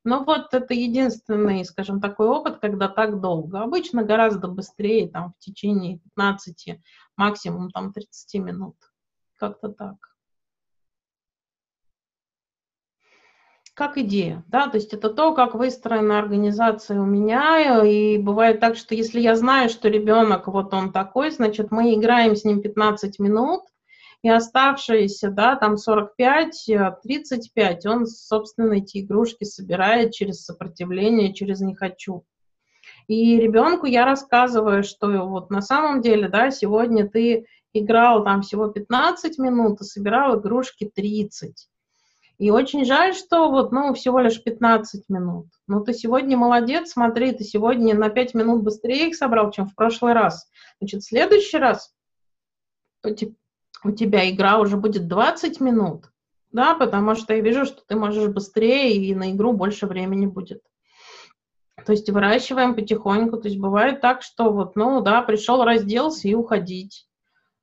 Но вот это единственный, скажем, такой опыт, когда так долго. Обычно гораздо быстрее, там, в течение 15, максимум, там, 30 минут. Как-то так. Как идея, да, то есть это то, как выстроена организация у меня, и бывает так, что если я знаю, что ребенок вот он такой, значит, мы играем с ним 15 минут, и оставшиеся, да, там 45, 35, он, собственно, эти игрушки собирает через сопротивление, через «не хочу». И ребенку я рассказываю, что вот на самом деле, да, сегодня ты играл там всего 15 минут, а собирал игрушки 30. И очень жаль, что вот, ну, всего лишь 15 минут. Ну, ты сегодня молодец, смотри, ты сегодня на 5 минут быстрее их собрал, чем в прошлый раз. Значит, в следующий раз у тебя игра уже будет 20 минут, да, потому что я вижу, что ты можешь быстрее, и на игру больше времени будет. То есть выращиваем потихоньку. То есть бывает так, что вот, ну да, пришел, разделся и уходить.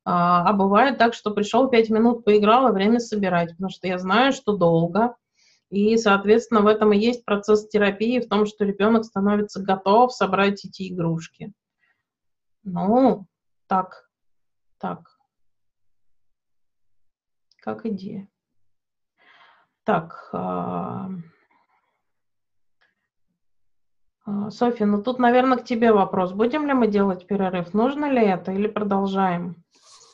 А, а бывает так, что пришел пять минут, поиграл, и время собирать, потому что я знаю, что долго. И, соответственно, в этом и есть процесс терапии, в том, что ребенок становится готов собрать эти игрушки. Ну, так, так. Как идея. Так. А... а Софья, ну тут, наверное, к тебе вопрос. Будем ли мы делать перерыв? Нужно ли это или продолжаем?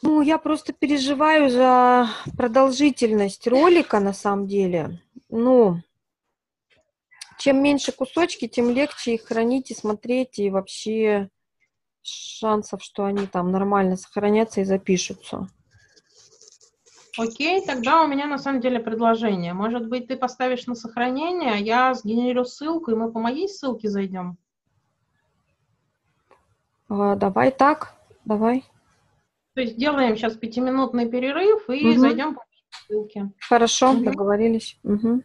Ну, я просто переживаю за продолжительность ролика на самом деле. Ну, чем меньше кусочки, тем легче их хранить и смотреть, и вообще шансов, что они там нормально сохранятся и запишутся. Окей, тогда у меня на самом деле предложение. Может быть, ты поставишь на сохранение, а я сгенерирую ссылку, и мы по моей ссылке зайдем? А, давай так, давай. То есть делаем сейчас пятиминутный перерыв и угу. зайдем по ссылке. Хорошо, угу. договорились. Угу.